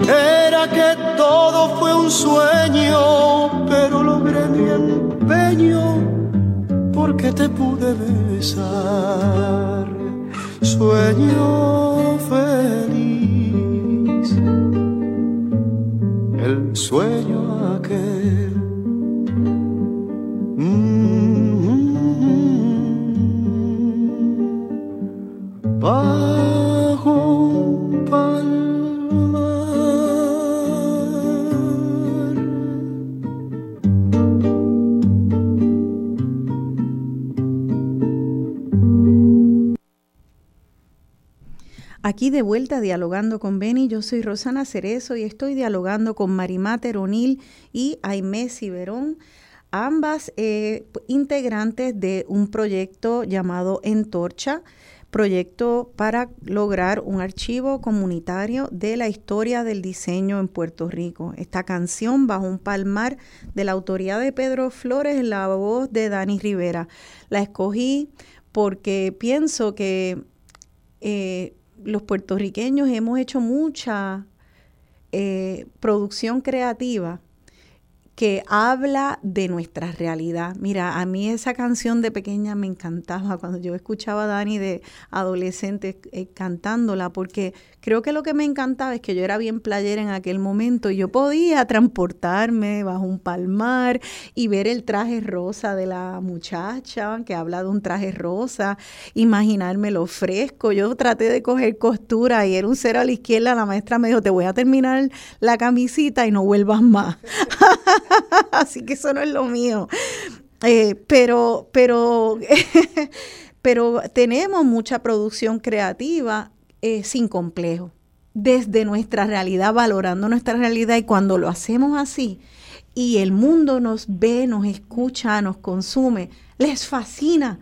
Era que todo fue un sueño, pero logré mi empeño porque te pude besar. Sueño feliz, el sueño aquel. Aquí de vuelta dialogando con Beni, yo soy Rosana Cerezo y estoy dialogando con Marimater O'Neill y Aimé Ciberón, ambas eh, integrantes de un proyecto llamado Entorcha, proyecto para lograr un archivo comunitario de la historia del diseño en Puerto Rico. Esta canción bajo un palmar de la autoría de Pedro Flores en la voz de Dani Rivera. La escogí porque pienso que eh, los puertorriqueños hemos hecho mucha eh, producción creativa que habla de nuestra realidad. Mira, a mí esa canción de pequeña me encantaba cuando yo escuchaba a Dani de adolescente eh, cantándola, porque creo que lo que me encantaba es que yo era bien playera en aquel momento y yo podía transportarme bajo un palmar y ver el traje rosa de la muchacha que habla de un traje rosa, imaginarme lo fresco. Yo traté de coger costura y era un cero a la izquierda, la maestra me dijo, te voy a terminar la camisita y no vuelvas más. Así que eso no es lo mío. Eh, pero, pero, pero tenemos mucha producción creativa eh, sin complejo, desde nuestra realidad, valorando nuestra realidad y cuando lo hacemos así y el mundo nos ve, nos escucha, nos consume, les fascina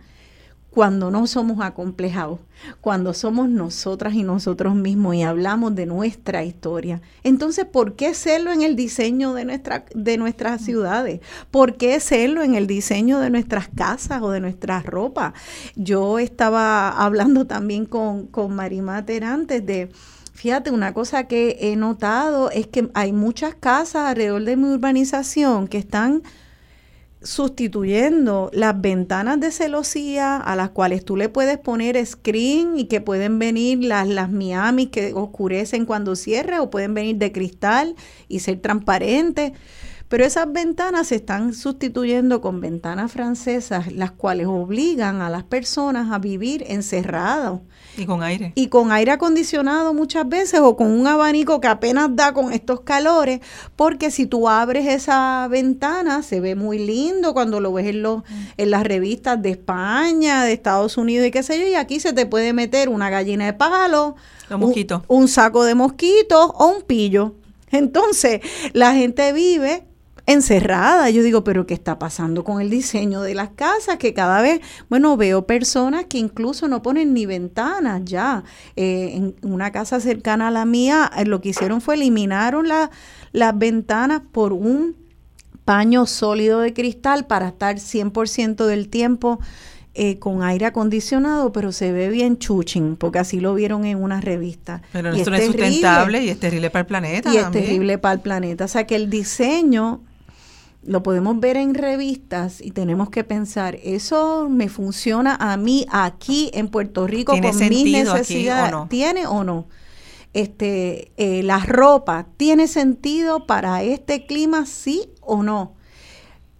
cuando no somos acomplejados, cuando somos nosotras y nosotros mismos y hablamos de nuestra historia. Entonces, ¿por qué hacerlo en el diseño de, nuestra, de nuestras ciudades? ¿Por qué hacerlo en el diseño de nuestras casas o de nuestras ropas? Yo estaba hablando también con, con Marimater antes de... Fíjate, una cosa que he notado es que hay muchas casas alrededor de mi urbanización que están sustituyendo las ventanas de celosía a las cuales tú le puedes poner screen y que pueden venir las, las Miami que oscurecen cuando cierre o pueden venir de cristal y ser transparentes. Pero esas ventanas se están sustituyendo con ventanas francesas, las cuales obligan a las personas a vivir encerradas. Y con aire. Y con aire acondicionado muchas veces o con un abanico que apenas da con estos calores, porque si tú abres esa ventana se ve muy lindo cuando lo ves en, los, en las revistas de España, de Estados Unidos y qué sé yo, y aquí se te puede meter una gallina de palo, un, un saco de mosquitos o un pillo. Entonces, la gente vive encerrada. Yo digo, pero ¿qué está pasando con el diseño de las casas? Que cada vez, bueno, veo personas que incluso no ponen ni ventanas ya. Eh, en una casa cercana a la mía, eh, lo que hicieron fue eliminaron las ventanas por un paño sólido de cristal para estar 100% del tiempo eh, con aire acondicionado, pero se ve bien chuching, porque así lo vieron en una revista. Pero esto no es sustentable y es terrible para el planeta. Y es terrible para el planeta. O sea que el diseño lo podemos ver en revistas y tenemos que pensar, eso me funciona a mí aquí en Puerto Rico con mis necesidades, ¿tiene o no? Este, eh, la ropa, ¿tiene sentido para este clima, sí o no?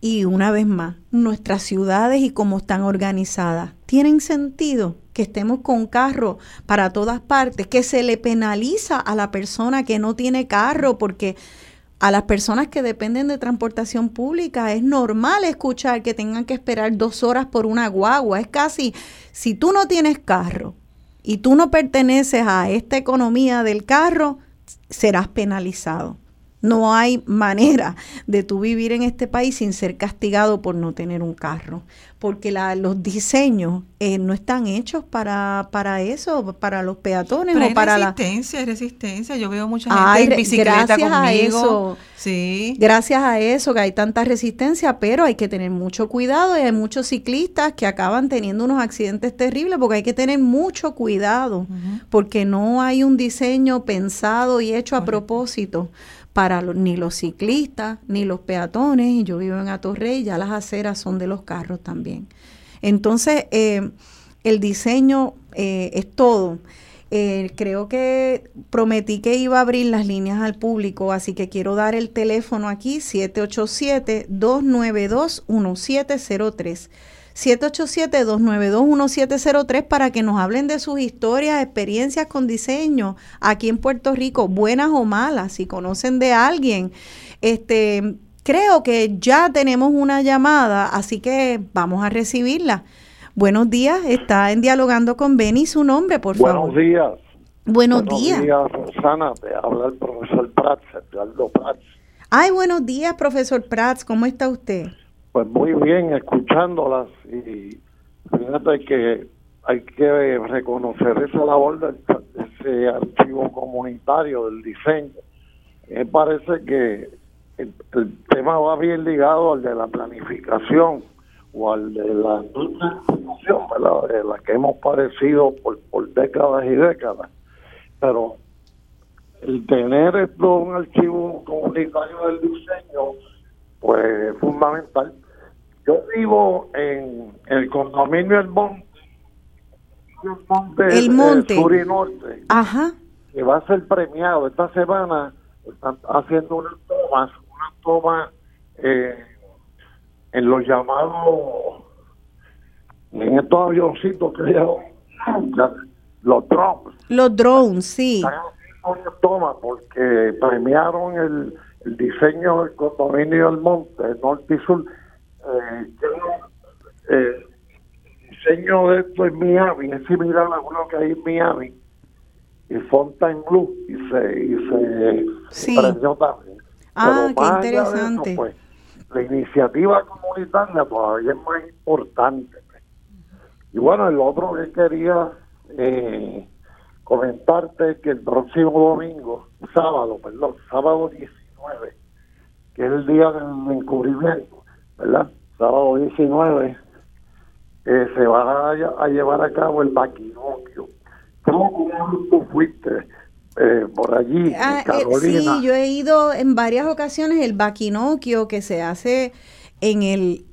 Y una vez más, nuestras ciudades y cómo están organizadas, ¿tienen sentido que estemos con carro para todas partes? Que se le penaliza a la persona que no tiene carro porque a las personas que dependen de transportación pública es normal escuchar que tengan que esperar dos horas por una guagua. Es casi, si tú no tienes carro y tú no perteneces a esta economía del carro, serás penalizado. No hay manera de tú vivir en este país sin ser castigado por no tener un carro porque la, los diseños eh, no están hechos para, para eso, para los peatones Pero o para resistencia, la... resistencia. Yo veo mucha gente en bicicleta gracias conmigo. A eso, sí. Gracias a eso que hay tanta resistencia, pero hay que tener mucho cuidado y hay muchos ciclistas que acaban teniendo unos accidentes terribles porque hay que tener mucho cuidado porque no hay un diseño pensado y hecho a propósito para ni los ciclistas ni los peatones. Yo vivo en Atorrey, ya las aceras son de los carros también. Entonces, eh, el diseño eh, es todo. Eh, creo que prometí que iba a abrir las líneas al público, así que quiero dar el teléfono aquí, 787-292-1703. 787-292-1703 para que nos hablen de sus historias, experiencias con diseño aquí en Puerto Rico, buenas o malas, si conocen de alguien. Este, creo que ya tenemos una llamada, así que vamos a recibirla. Buenos días, está en Dialogando con Benny, su nombre, por favor. Buenos días. Buenos, días. Buenos días, Rosana, te habla el profesor Prats, Eduardo Prats. Ay, buenos días, profesor Prats, ¿cómo está usted? Pues muy bien, escuchándolas y fíjate que hay que reconocer esa labor de ese archivo comunitario del diseño. Me parece que el, tema va bien ligado al de la planificación o al de la institución, ¿verdad? De la que hemos padecido por, por décadas y décadas. Pero el tener esto un archivo comunitario del diseño, pues es fundamental yo vivo en el condominio El Monte, el Monte, Sur y Norte, Ajá. que va a ser premiado. Esta semana están haciendo unas tomas, una toma eh, en los llamados, en estos avioncitos que los drones. Los drones, sí. Están haciendo una toma porque premiaron el, el diseño del condominio del Monte, el Norte y Sur eh, eh, diseño de esto en Miami es similar a uno que hay en Miami y Fontaine Blue y se, y se sí. también. Ah, qué interesante. pues, la iniciativa comunitaria todavía es más importante. Y bueno, el otro que quería eh, comentarte que el próximo domingo, sábado, perdón, sábado 19, que es el día del encubrimiento, ¿verdad? Sábado 19 eh, se va a, llevar a cabo el maquinocchio. ¿Cómo, tú fuiste eh, por allí, ah, eh, Carolina? sí, yo he ido en varias ocasiones. El baquinoquio que se hace en el...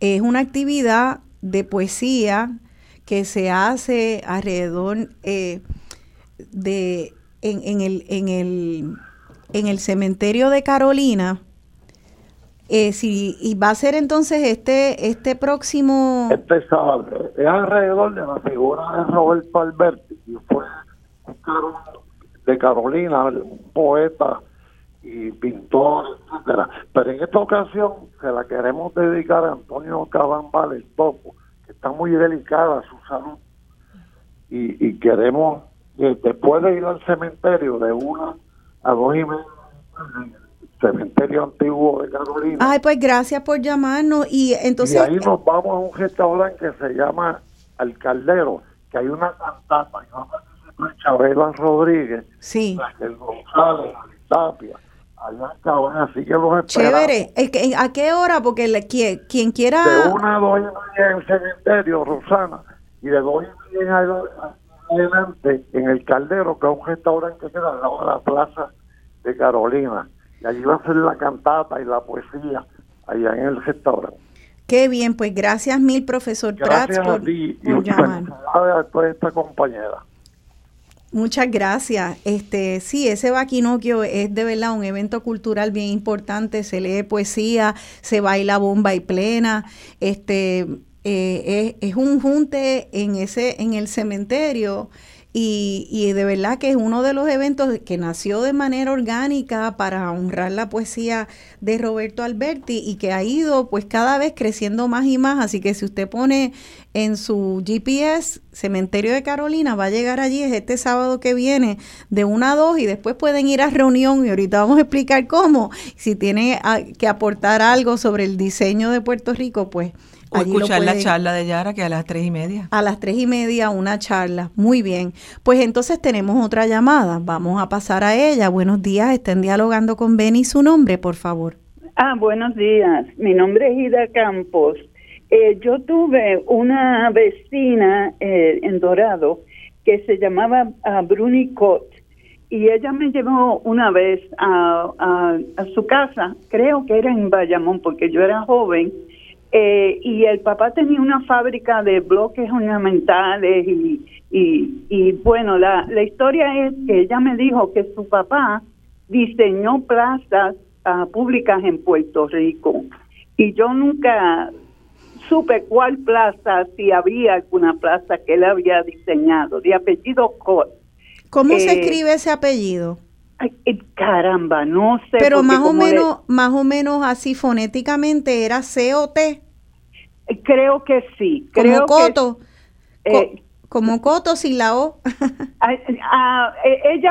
Es una actividad de poesía que se hace alrededor de... En, en, el, en, el, en el cementerio de Carolina Eh, y va a ser entonces este este próximo... Este sábado. Es alrededor de la figura de Roberto Alberti, que fue de Carolina, un poeta y pintor, etcétera. Pero en esta ocasión se la queremos dedicar a Antonio Cabambal, el topo, que está muy delicada su salud. Y, y queremos, que después de ir al cementerio de una a dos y media, cementerio antiguo de Carolina. Ay, pues gracias por llamarnos. Y entonces. Y ahí nos vamos a un restaurante que se llama Al Caldero, que hay una cantata, vamos a Chabela Rodríguez, sí. el González, Tapia. Allá acaban, así que los esperamos. Chévere. ¿A qué hora? Porque le, quien, quien quiera. De una a dos y media en el cementerio, Rosana, y de dos y media adelante en el Caldero, que es un restaurante que queda al lado de la plaza de Carolina y allí va a ser la cantata y la poesía allá en el restaurante. Qué bien, pues gracias mil, profesor gracias Prats, por, a y llamar. a toda esta compañera. Muchas gracias. Este, sí, ese Baquinoquio es de verdad un evento cultural bien importante. Se lee poesía, se baila bomba y plena. Este, eh, es, es, un junte en ese, en el cementerio y, y, de verdad que es uno de los eventos que nació de manera orgánica para honrar la poesía de Roberto Alberti y que ha ido pues cada vez creciendo más y más. Así que si usted pone en su GPS Cementerio de Carolina, va a llegar allí, es este sábado que viene de 1 a 2 y después pueden ir a reunión y ahorita vamos a explicar cómo. Si tiene que aportar algo sobre el diseño de Puerto Rico, pues o escuchar la charla de Yara que a las tres y media. A las tres y media una charla. Muy bien. Pues entonces tenemos otra llamada. Vamos a pasar a ella. Buenos días. Estén dialogando con Benny. Su nombre, por favor. Ah, buenos días. Mi nombre es Ida Campos. Eh, yo tuve una vecina eh, en Dorado que se llamaba uh, Bruni Cott y ella me llevó una vez a, a, su casa, creo que era en Bayamón porque yo era joven, eh, y el papá tenía una fábrica de bloques ornamentales y, y, bueno, la, la historia es que ella me dijo que su papá diseñó plazas uh, públicas en Puerto Rico y yo nunca supe cuál plaza, si había alguna plaza que él había diseñado, de apellido Cot. ¿Cómo se eh, escribe ese apellido? Ay, caramba, no sé. Pero más o menos, más o menos así fonéticamente era C o T. Creo que sí. Como Coto. Eh, como Coto sin la O. E, ella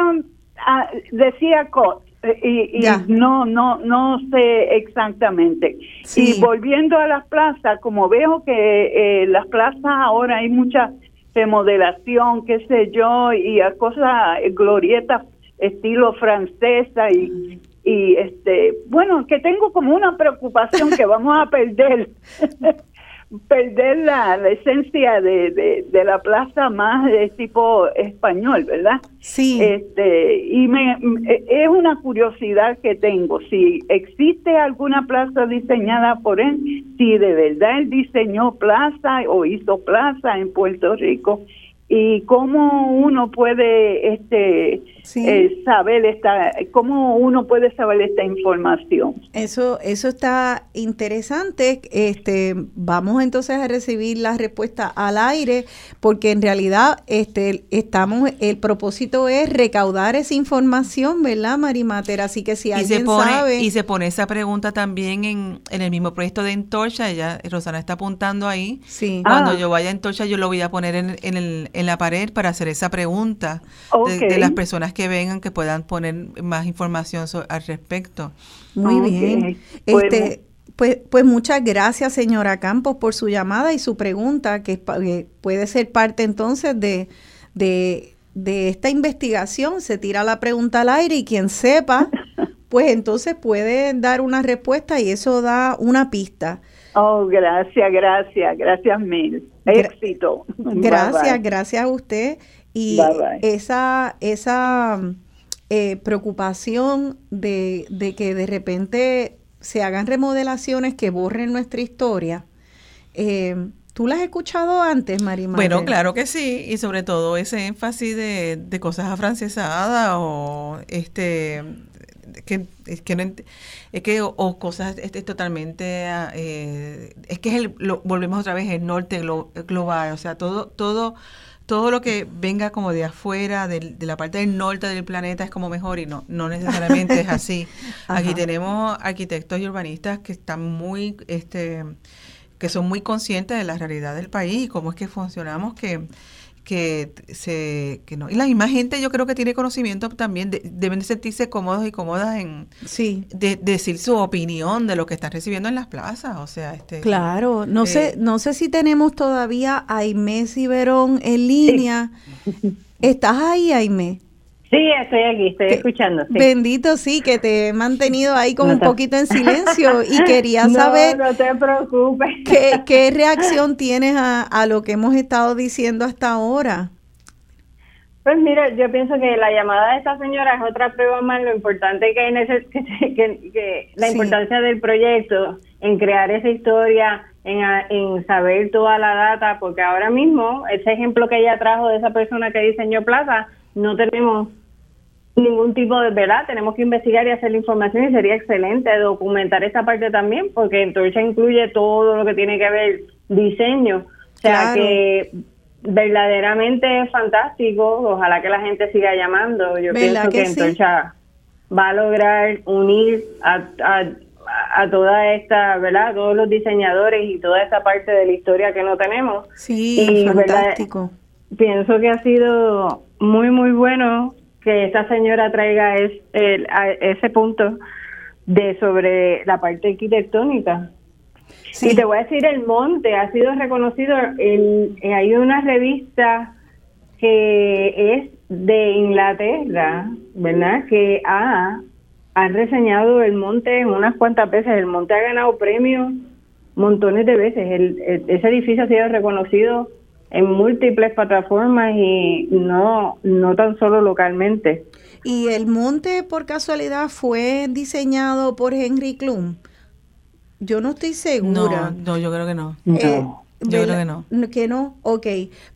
decía Cot y, no no no sé exactamente y volviendo a las plazas como veo que eh, las plazas ahora hay mucha remodelación qué sé yo y a cosas glorietas estilo francesa y y este bueno que tengo como una preocupación que vamos a perder perder la, esencia de, de, la plaza más de tipo español, ¿verdad? Sí. Este, y me, es una curiosidad que tengo, si existe alguna plaza diseñada por él, si de verdad él diseñó plaza o hizo plaza en Puerto Rico y cómo uno puede este eh, saber esta cómo uno puede saber esta información. Eso eso está interesante. Este vamos entonces a recibir la respuesta al aire porque en realidad este estamos el propósito es recaudar esa información verdad Marimater así que si alguien se pone, sabe y se pone esa pregunta también en, en el mismo proyecto de Entorcha ella Rosana está apuntando ahí. Sí. Cuando ah. yo vaya a Entorcha yo lo voy a poner en, en el en la pared para hacer esa pregunta de, las personas que vengan que puedan poner más información al respecto. Muy bien. Este, pues, pues muchas gracias, señora Campos, por su llamada y su pregunta, que, puede ser parte entonces de, de, de esta investigación. Se tira la pregunta al aire y quien sepa, pues entonces puede dar una respuesta y eso da una pista. Oh, gracias, gracias, gracias mil. Éxito. Gracias, gracias a usted. Y esa, esa eh, preocupación de, de, que de repente se hagan remodelaciones que borren nuestra historia, eh, ¿Tú la has escuchado antes, Marimar? Bueno, claro que sí, y sobre todo ese énfasis de, de cosas afrancesadas o este que, es que, no es que o, cosas este, totalmente, ah, eh, es que es el, lo, volvemos otra vez, el norte global, o sea, todo, todo todo lo que venga como de afuera, de, la parte del norte del planeta es como mejor y no, no necesariamente es así. Aquí tenemos arquitectos y urbanistas que están muy, este, que son muy conscientes de la realidad del país y cómo es que funcionamos, que que se que no. Y la misma gente yo creo que tiene conocimiento también deben de sentirse cómodos y cómodas en sí. de, decir su opinión de lo que están recibiendo en las plazas o sea este claro no sé eh, no sé si tenemos todavía a Aimé Ciberón en línea. Estás ahí Aimé Sí, estoy aquí, estoy escuchando. Bendito, sí, que te he mantenido ahí como un poquito en silencio y quería saber. No, te preocupes. ¿qué, ¿Qué reacción tienes a, a lo que hemos estado diciendo hasta ahora? Pues mira, yo pienso que la llamada de esta señora es otra prueba más lo importante que, es que, que, la importancia del proyecto en crear esa historia, en, en saber toda la data, porque ahora mismo ese ejemplo que ella trajo de esa persona que diseñó Plaza, no tenemos ningún tipo de verdad, tenemos que investigar y hacer la información y sería excelente documentar esta parte también, porque entonces incluye todo lo que tiene que ver diseño, o sea que verdaderamente es fantástico, ojalá que la gente siga llamando, yo pienso que, entonces va a lograr unir a, a, toda esta, ¿verdad? Todos los diseñadores y toda esa parte de la historia que no tenemos. Sí, fantástico. Pienso que ha sido muy, muy bueno que esta señora traiga es, ese punto de sobre la parte arquitectónica. Y te voy a decir, el monte ha sido reconocido, el, hay una revista que es de Inglaterra, ¿verdad? Que ha, ha reseñado el monte unas cuantas veces. El monte ha ganado premios montones de veces. El, ese edificio ha sido reconocido en múltiples plataformas y no, no tan solo localmente. ¿Y el monte por casualidad fue diseñado por Henry Klum? Yo no estoy segura. No, yo creo que no. Eh, yo creo que no. Que no, ok.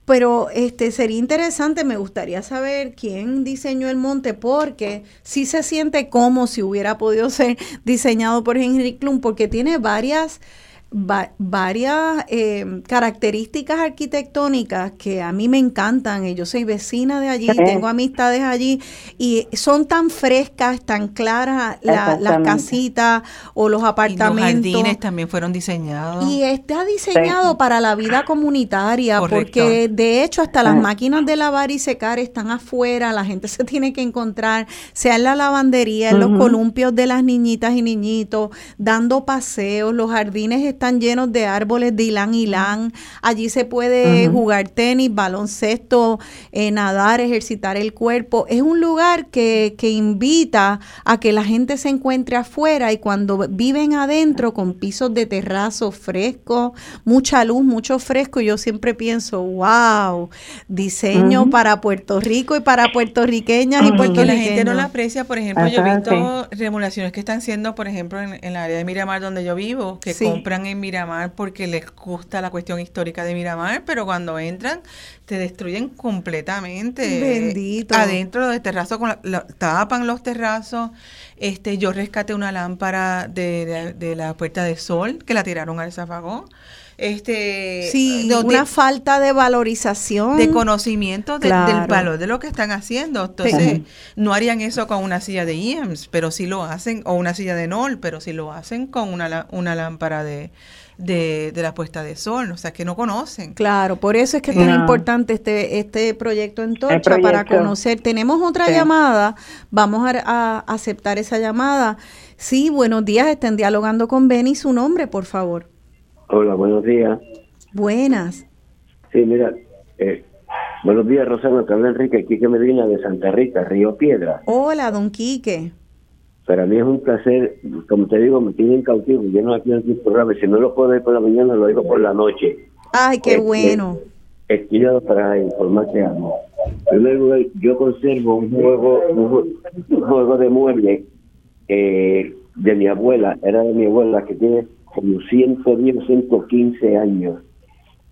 Pero este sería interesante, me gustaría saber quién diseñó el monte, porque sí se siente como si hubiera podido ser diseñado por Henry Klum, porque tiene varias varias eh, características arquitectónicas que a mí me encantan. Yo soy vecina de allí, tengo amistades allí y son tan frescas, tan claras las casitas o los apartamentos. Y los jardines también fueron diseñados. Y está diseñado para la vida comunitaria, porque de hecho hasta las máquinas de lavar y secar están afuera, la gente se tiene que encontrar, sea en la lavandería, en los columpios de las niñitas y niñitos, dando paseos, los jardines están llenos de árboles de ilán ilán. Allí se puede jugar tenis, baloncesto, eh, nadar, ejercitar el cuerpo. Es un lugar que, que invita a que la gente se encuentre afuera y cuando viven adentro con pisos de terrazo fresco, mucha luz, mucho fresco, yo siempre pienso, wow, diseño para Puerto Rico y para puertorriqueñas y puertorriqueños. la gente no la aprecia, por ejemplo, yo he visto remodelaciones que están siendo, por ejemplo, en, el área de Miramar donde yo vivo, que compran en Miramar porque les gusta la cuestión histórica de Miramar, pero cuando entran te destruyen completamente. Bendito. Adentro de terrazo, con tapan los terrazos. Este, yo rescaté una lámpara de, de, la puerta de sol que la tiraron al zafagón este sí una falta de valorización de conocimiento del valor de lo que están haciendo entonces no harían eso con una silla de IEMS pero sí lo hacen o una silla de NOL pero sí lo hacen con una, una lámpara de de, la puesta de sol, o sea, que no conocen. Claro, por eso es que es tan importante este, este proyecto en Torcha para conocer. Tenemos otra llamada, vamos a, aceptar esa llamada. Sí, buenos días, estén dialogando con Benny, su nombre, por favor. Hola, buenos días. Buenas. Sí, mira, eh, buenos días, Rosana, te habla Enrique Quique Medina de Santa Rita, Río Piedra. Hola, don Quique. Para mí es un placer, como te digo, me tienen cautivo. Yo no aquí en el programa, si no lo puedo ver por la mañana, lo digo por la noche. Ay, qué bueno. Estudiado para informarse algo. En primer lugar, yo conservo un juego, un, juego de muebles eh, de mi abuela, era de mi abuela, que tiene como 110 115 años.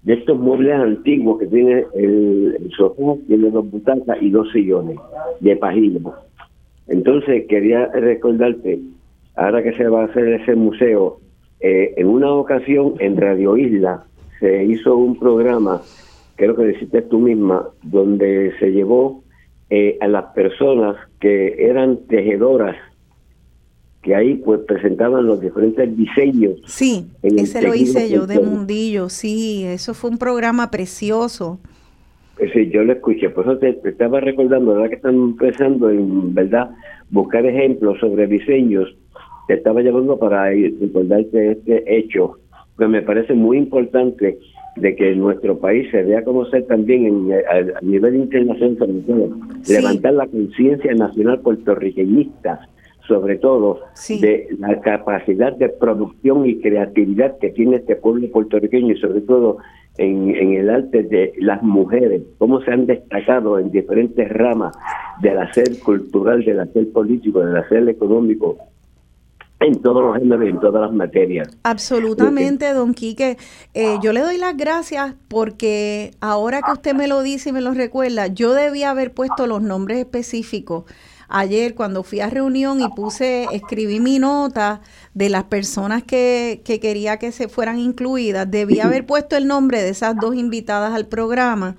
De estos muebles antiguos que tiene el, el sofá, tiene dos butacas y dos sillones de pajilla Entonces quería recordarte, ahora que se va a hacer ese museo, eh, en una ocasión en Radio Isla se hizo un programa, creo que deciste tú misma, donde se llevó eh, a las personas que eran tejedoras que ahí pues presentaban los diferentes diseños. Sí, ese lo hice yo de Mundillo, sí, eso fue un programa precioso. Sí, yo lo escuché, por eso te, estaba recordando, ¿verdad? Que están pensando en, ¿verdad? Buscar ejemplos sobre diseños. Te estaba llamando para recordarte este hecho, que me parece muy importante de que nuestro país se dé a conocer también en, a, nivel internacional, levantar la conciencia nacional puertorriqueñista, sobre todo de la capacidad de producción y creatividad que tiene este pueblo puertorriqueño y sobre todo en, en el arte de las mujeres, cómo se han destacado en diferentes ramas del hacer cultural, del hacer político, del hacer económico, en todos los géneros y en todas las materias. Absolutamente, don Quique. Eh, yo le doy las gracias porque ahora que usted me lo dice y me lo recuerda, yo debía haber puesto los nombres específicos ayer cuando fui a reunión y puse, escribí mi nota de las personas que, que quería que se fueran incluidas, debía haber puesto el nombre de esas dos invitadas al programa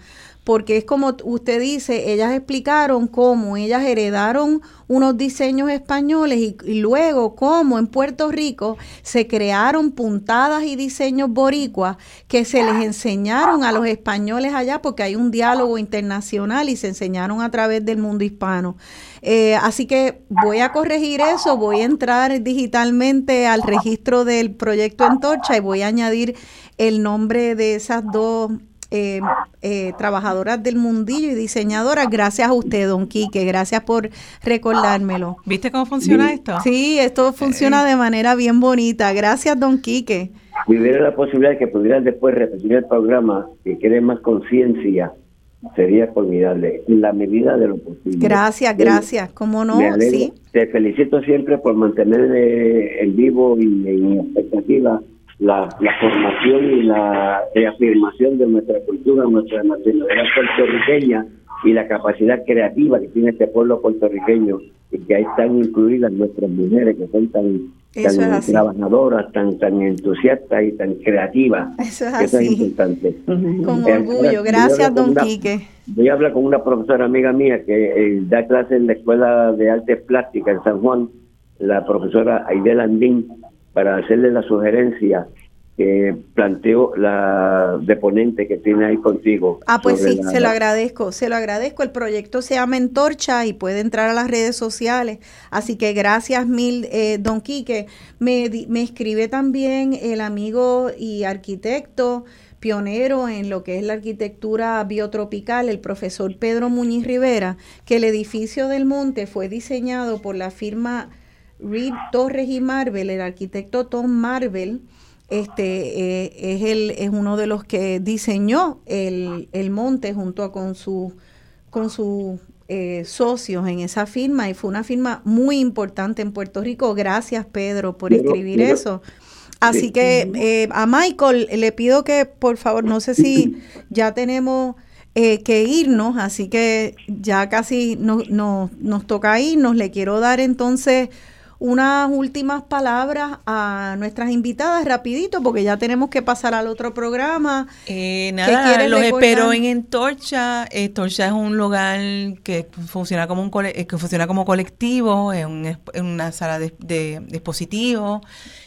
porque es como usted dice, ellas explicaron cómo ellas heredaron unos diseños españoles y, luego cómo en Puerto Rico se crearon puntadas y diseños boricuas que se les enseñaron a los españoles allá porque hay un diálogo internacional y se enseñaron a través del mundo hispano. Eh, así que voy a corregir eso, voy a entrar digitalmente al registro del proyecto Entorcha y voy a añadir el nombre de esas dos eh, eh, trabajadoras del mundillo y diseñadoras. Gracias a usted, don Quique. Gracias por recordármelo. ¿Viste cómo funciona esto? Sí, esto funciona de manera bien bonita. Gracias, don Quique. Si hubiera la posibilidad de que pudieran después repetir el programa y quede más conciencia, sería formidable, en la medida de lo posible. Gracias, gracias. ¿Cómo no? Sí. Te felicito siempre por mantener eh, en vivo y en expectativa la, formación y la reafirmación de nuestra cultura, nuestra nacionalidad puertorriqueña y la capacidad creativa que tiene este pueblo puertorriqueño y que ahí están incluidas nuestras mujeres que son tan, trabajadoras, tan tan entusiastas y tan creativas. Eso es así. importante. Con orgullo. Gracias, don Quique. Voy a hablar con una profesora amiga mía que eh, da clase en la Escuela de Artes Plásticas en San Juan, la profesora Aidel Andín para hacerle la sugerencia que planteó la deponente que tiene ahí contigo. Ah, pues sí, se lo agradezco, se lo agradezco. El proyecto se llama Entorcha y puede entrar a las redes sociales. Así que gracias mil, eh, don Quique. Me, me escribe también el amigo y arquitecto pionero en lo que es la arquitectura biotropical, el profesor Pedro Muñiz Rivera, que el edificio del monte fue diseñado por la firma Reed Torres y Marvel, el arquitecto Tom Marvel, este eh, es el es uno de los que diseñó el, el monte junto con su con sus eh, socios en esa firma y fue una firma muy importante en Puerto Rico. Gracias Pedro por escribir eso. Así que eh, a Michael le pido que por favor, no sé si ya tenemos que irnos, así que ya casi no, no, nos toca irnos. Le quiero dar entonces unas últimas palabras a nuestras invitadas rapidito porque ya tenemos que pasar al otro programa. Eh, nada, los espero en Entorcha. Entorcha es un lugar que funciona como un eh, que funciona como colectivo, en, una sala de, de, dispositivos.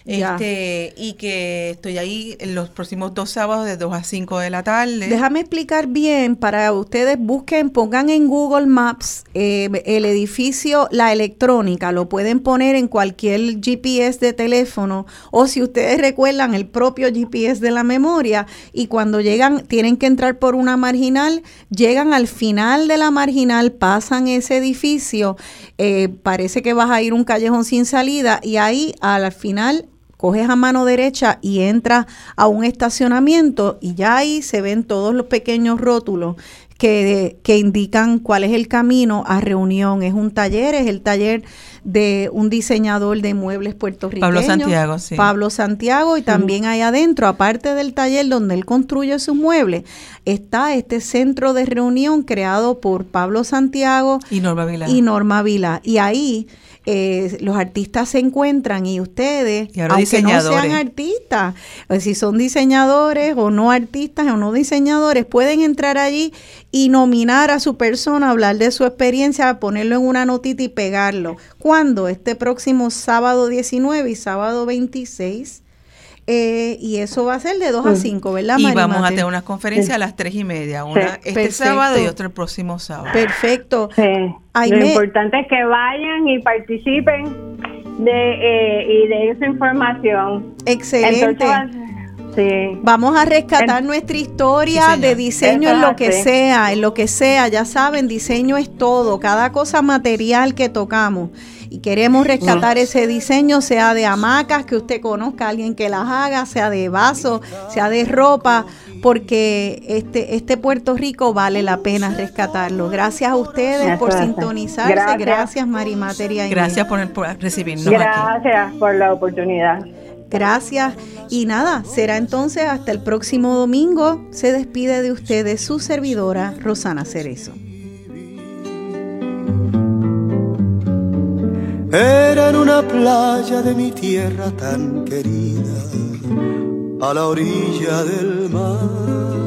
Este, y que estoy ahí en los próximos dos sábados de 2 a 5 de la tarde. Déjame explicar bien para ustedes busquen, pongan en Google Maps eh, el edificio La Electrónica, lo pueden poner en cualquier GPS de teléfono o si ustedes recuerdan el propio GPS de la memoria y cuando llegan tienen que entrar por una marginal, llegan al final de la marginal, pasan ese edificio, eh, parece que vas a ir un callejón sin salida y ahí al final coges a mano derecha y entras a un estacionamiento y ya ahí se ven todos los pequeños rótulos que, que indican cuál es el camino a reunión. Es un taller, es el taller de un diseñador de muebles puertorriqueño. Pablo Santiago, sí. Pablo Santiago y también ahí adentro, aparte del taller donde él construye sus muebles, está este centro de reunión creado por Pablo Santiago y Norma Vila. Y Norma Vila. Y ahí eh, los artistas se encuentran y ustedes, aunque no sean artistas, pues si son diseñadores o no artistas o no diseñadores, pueden entrar allí y nominar a su persona, hablar de su experiencia, ponerlo en una notita y pegarlo. ¿Cuándo? Este próximo sábado 19 y sábado 26 eh, y eso va a ser de 2 a 5, ¿verdad, Y vamos a tener una conferencia a las 3 y media, una este sábado y otra el próximo sábado. Perfecto. Lo importante es que vayan y participen de, eh, y de esa información. Excelente. Sí. Vamos a rescatar nuestra historia de diseño en lo que sea, en lo que sea. Ya saben, diseño es todo, cada cosa material que tocamos y queremos rescatar ese diseño, sea de hamacas, que usted conozca a alguien que las haga, sea de vasos, sea de ropa, porque este, este Puerto Rico vale la pena rescatarlo. Gracias a ustedes por sintonizarse. Gracias, Gracias Marimateria. Gracias por, recibirnos. Gracias por la oportunidad. Gracias. Y nada, será entonces hasta el próximo domingo. Se despide de ustedes su servidora, Rosana Cerezo. Era en una playa de mi tierra tan querida, a la orilla del mar.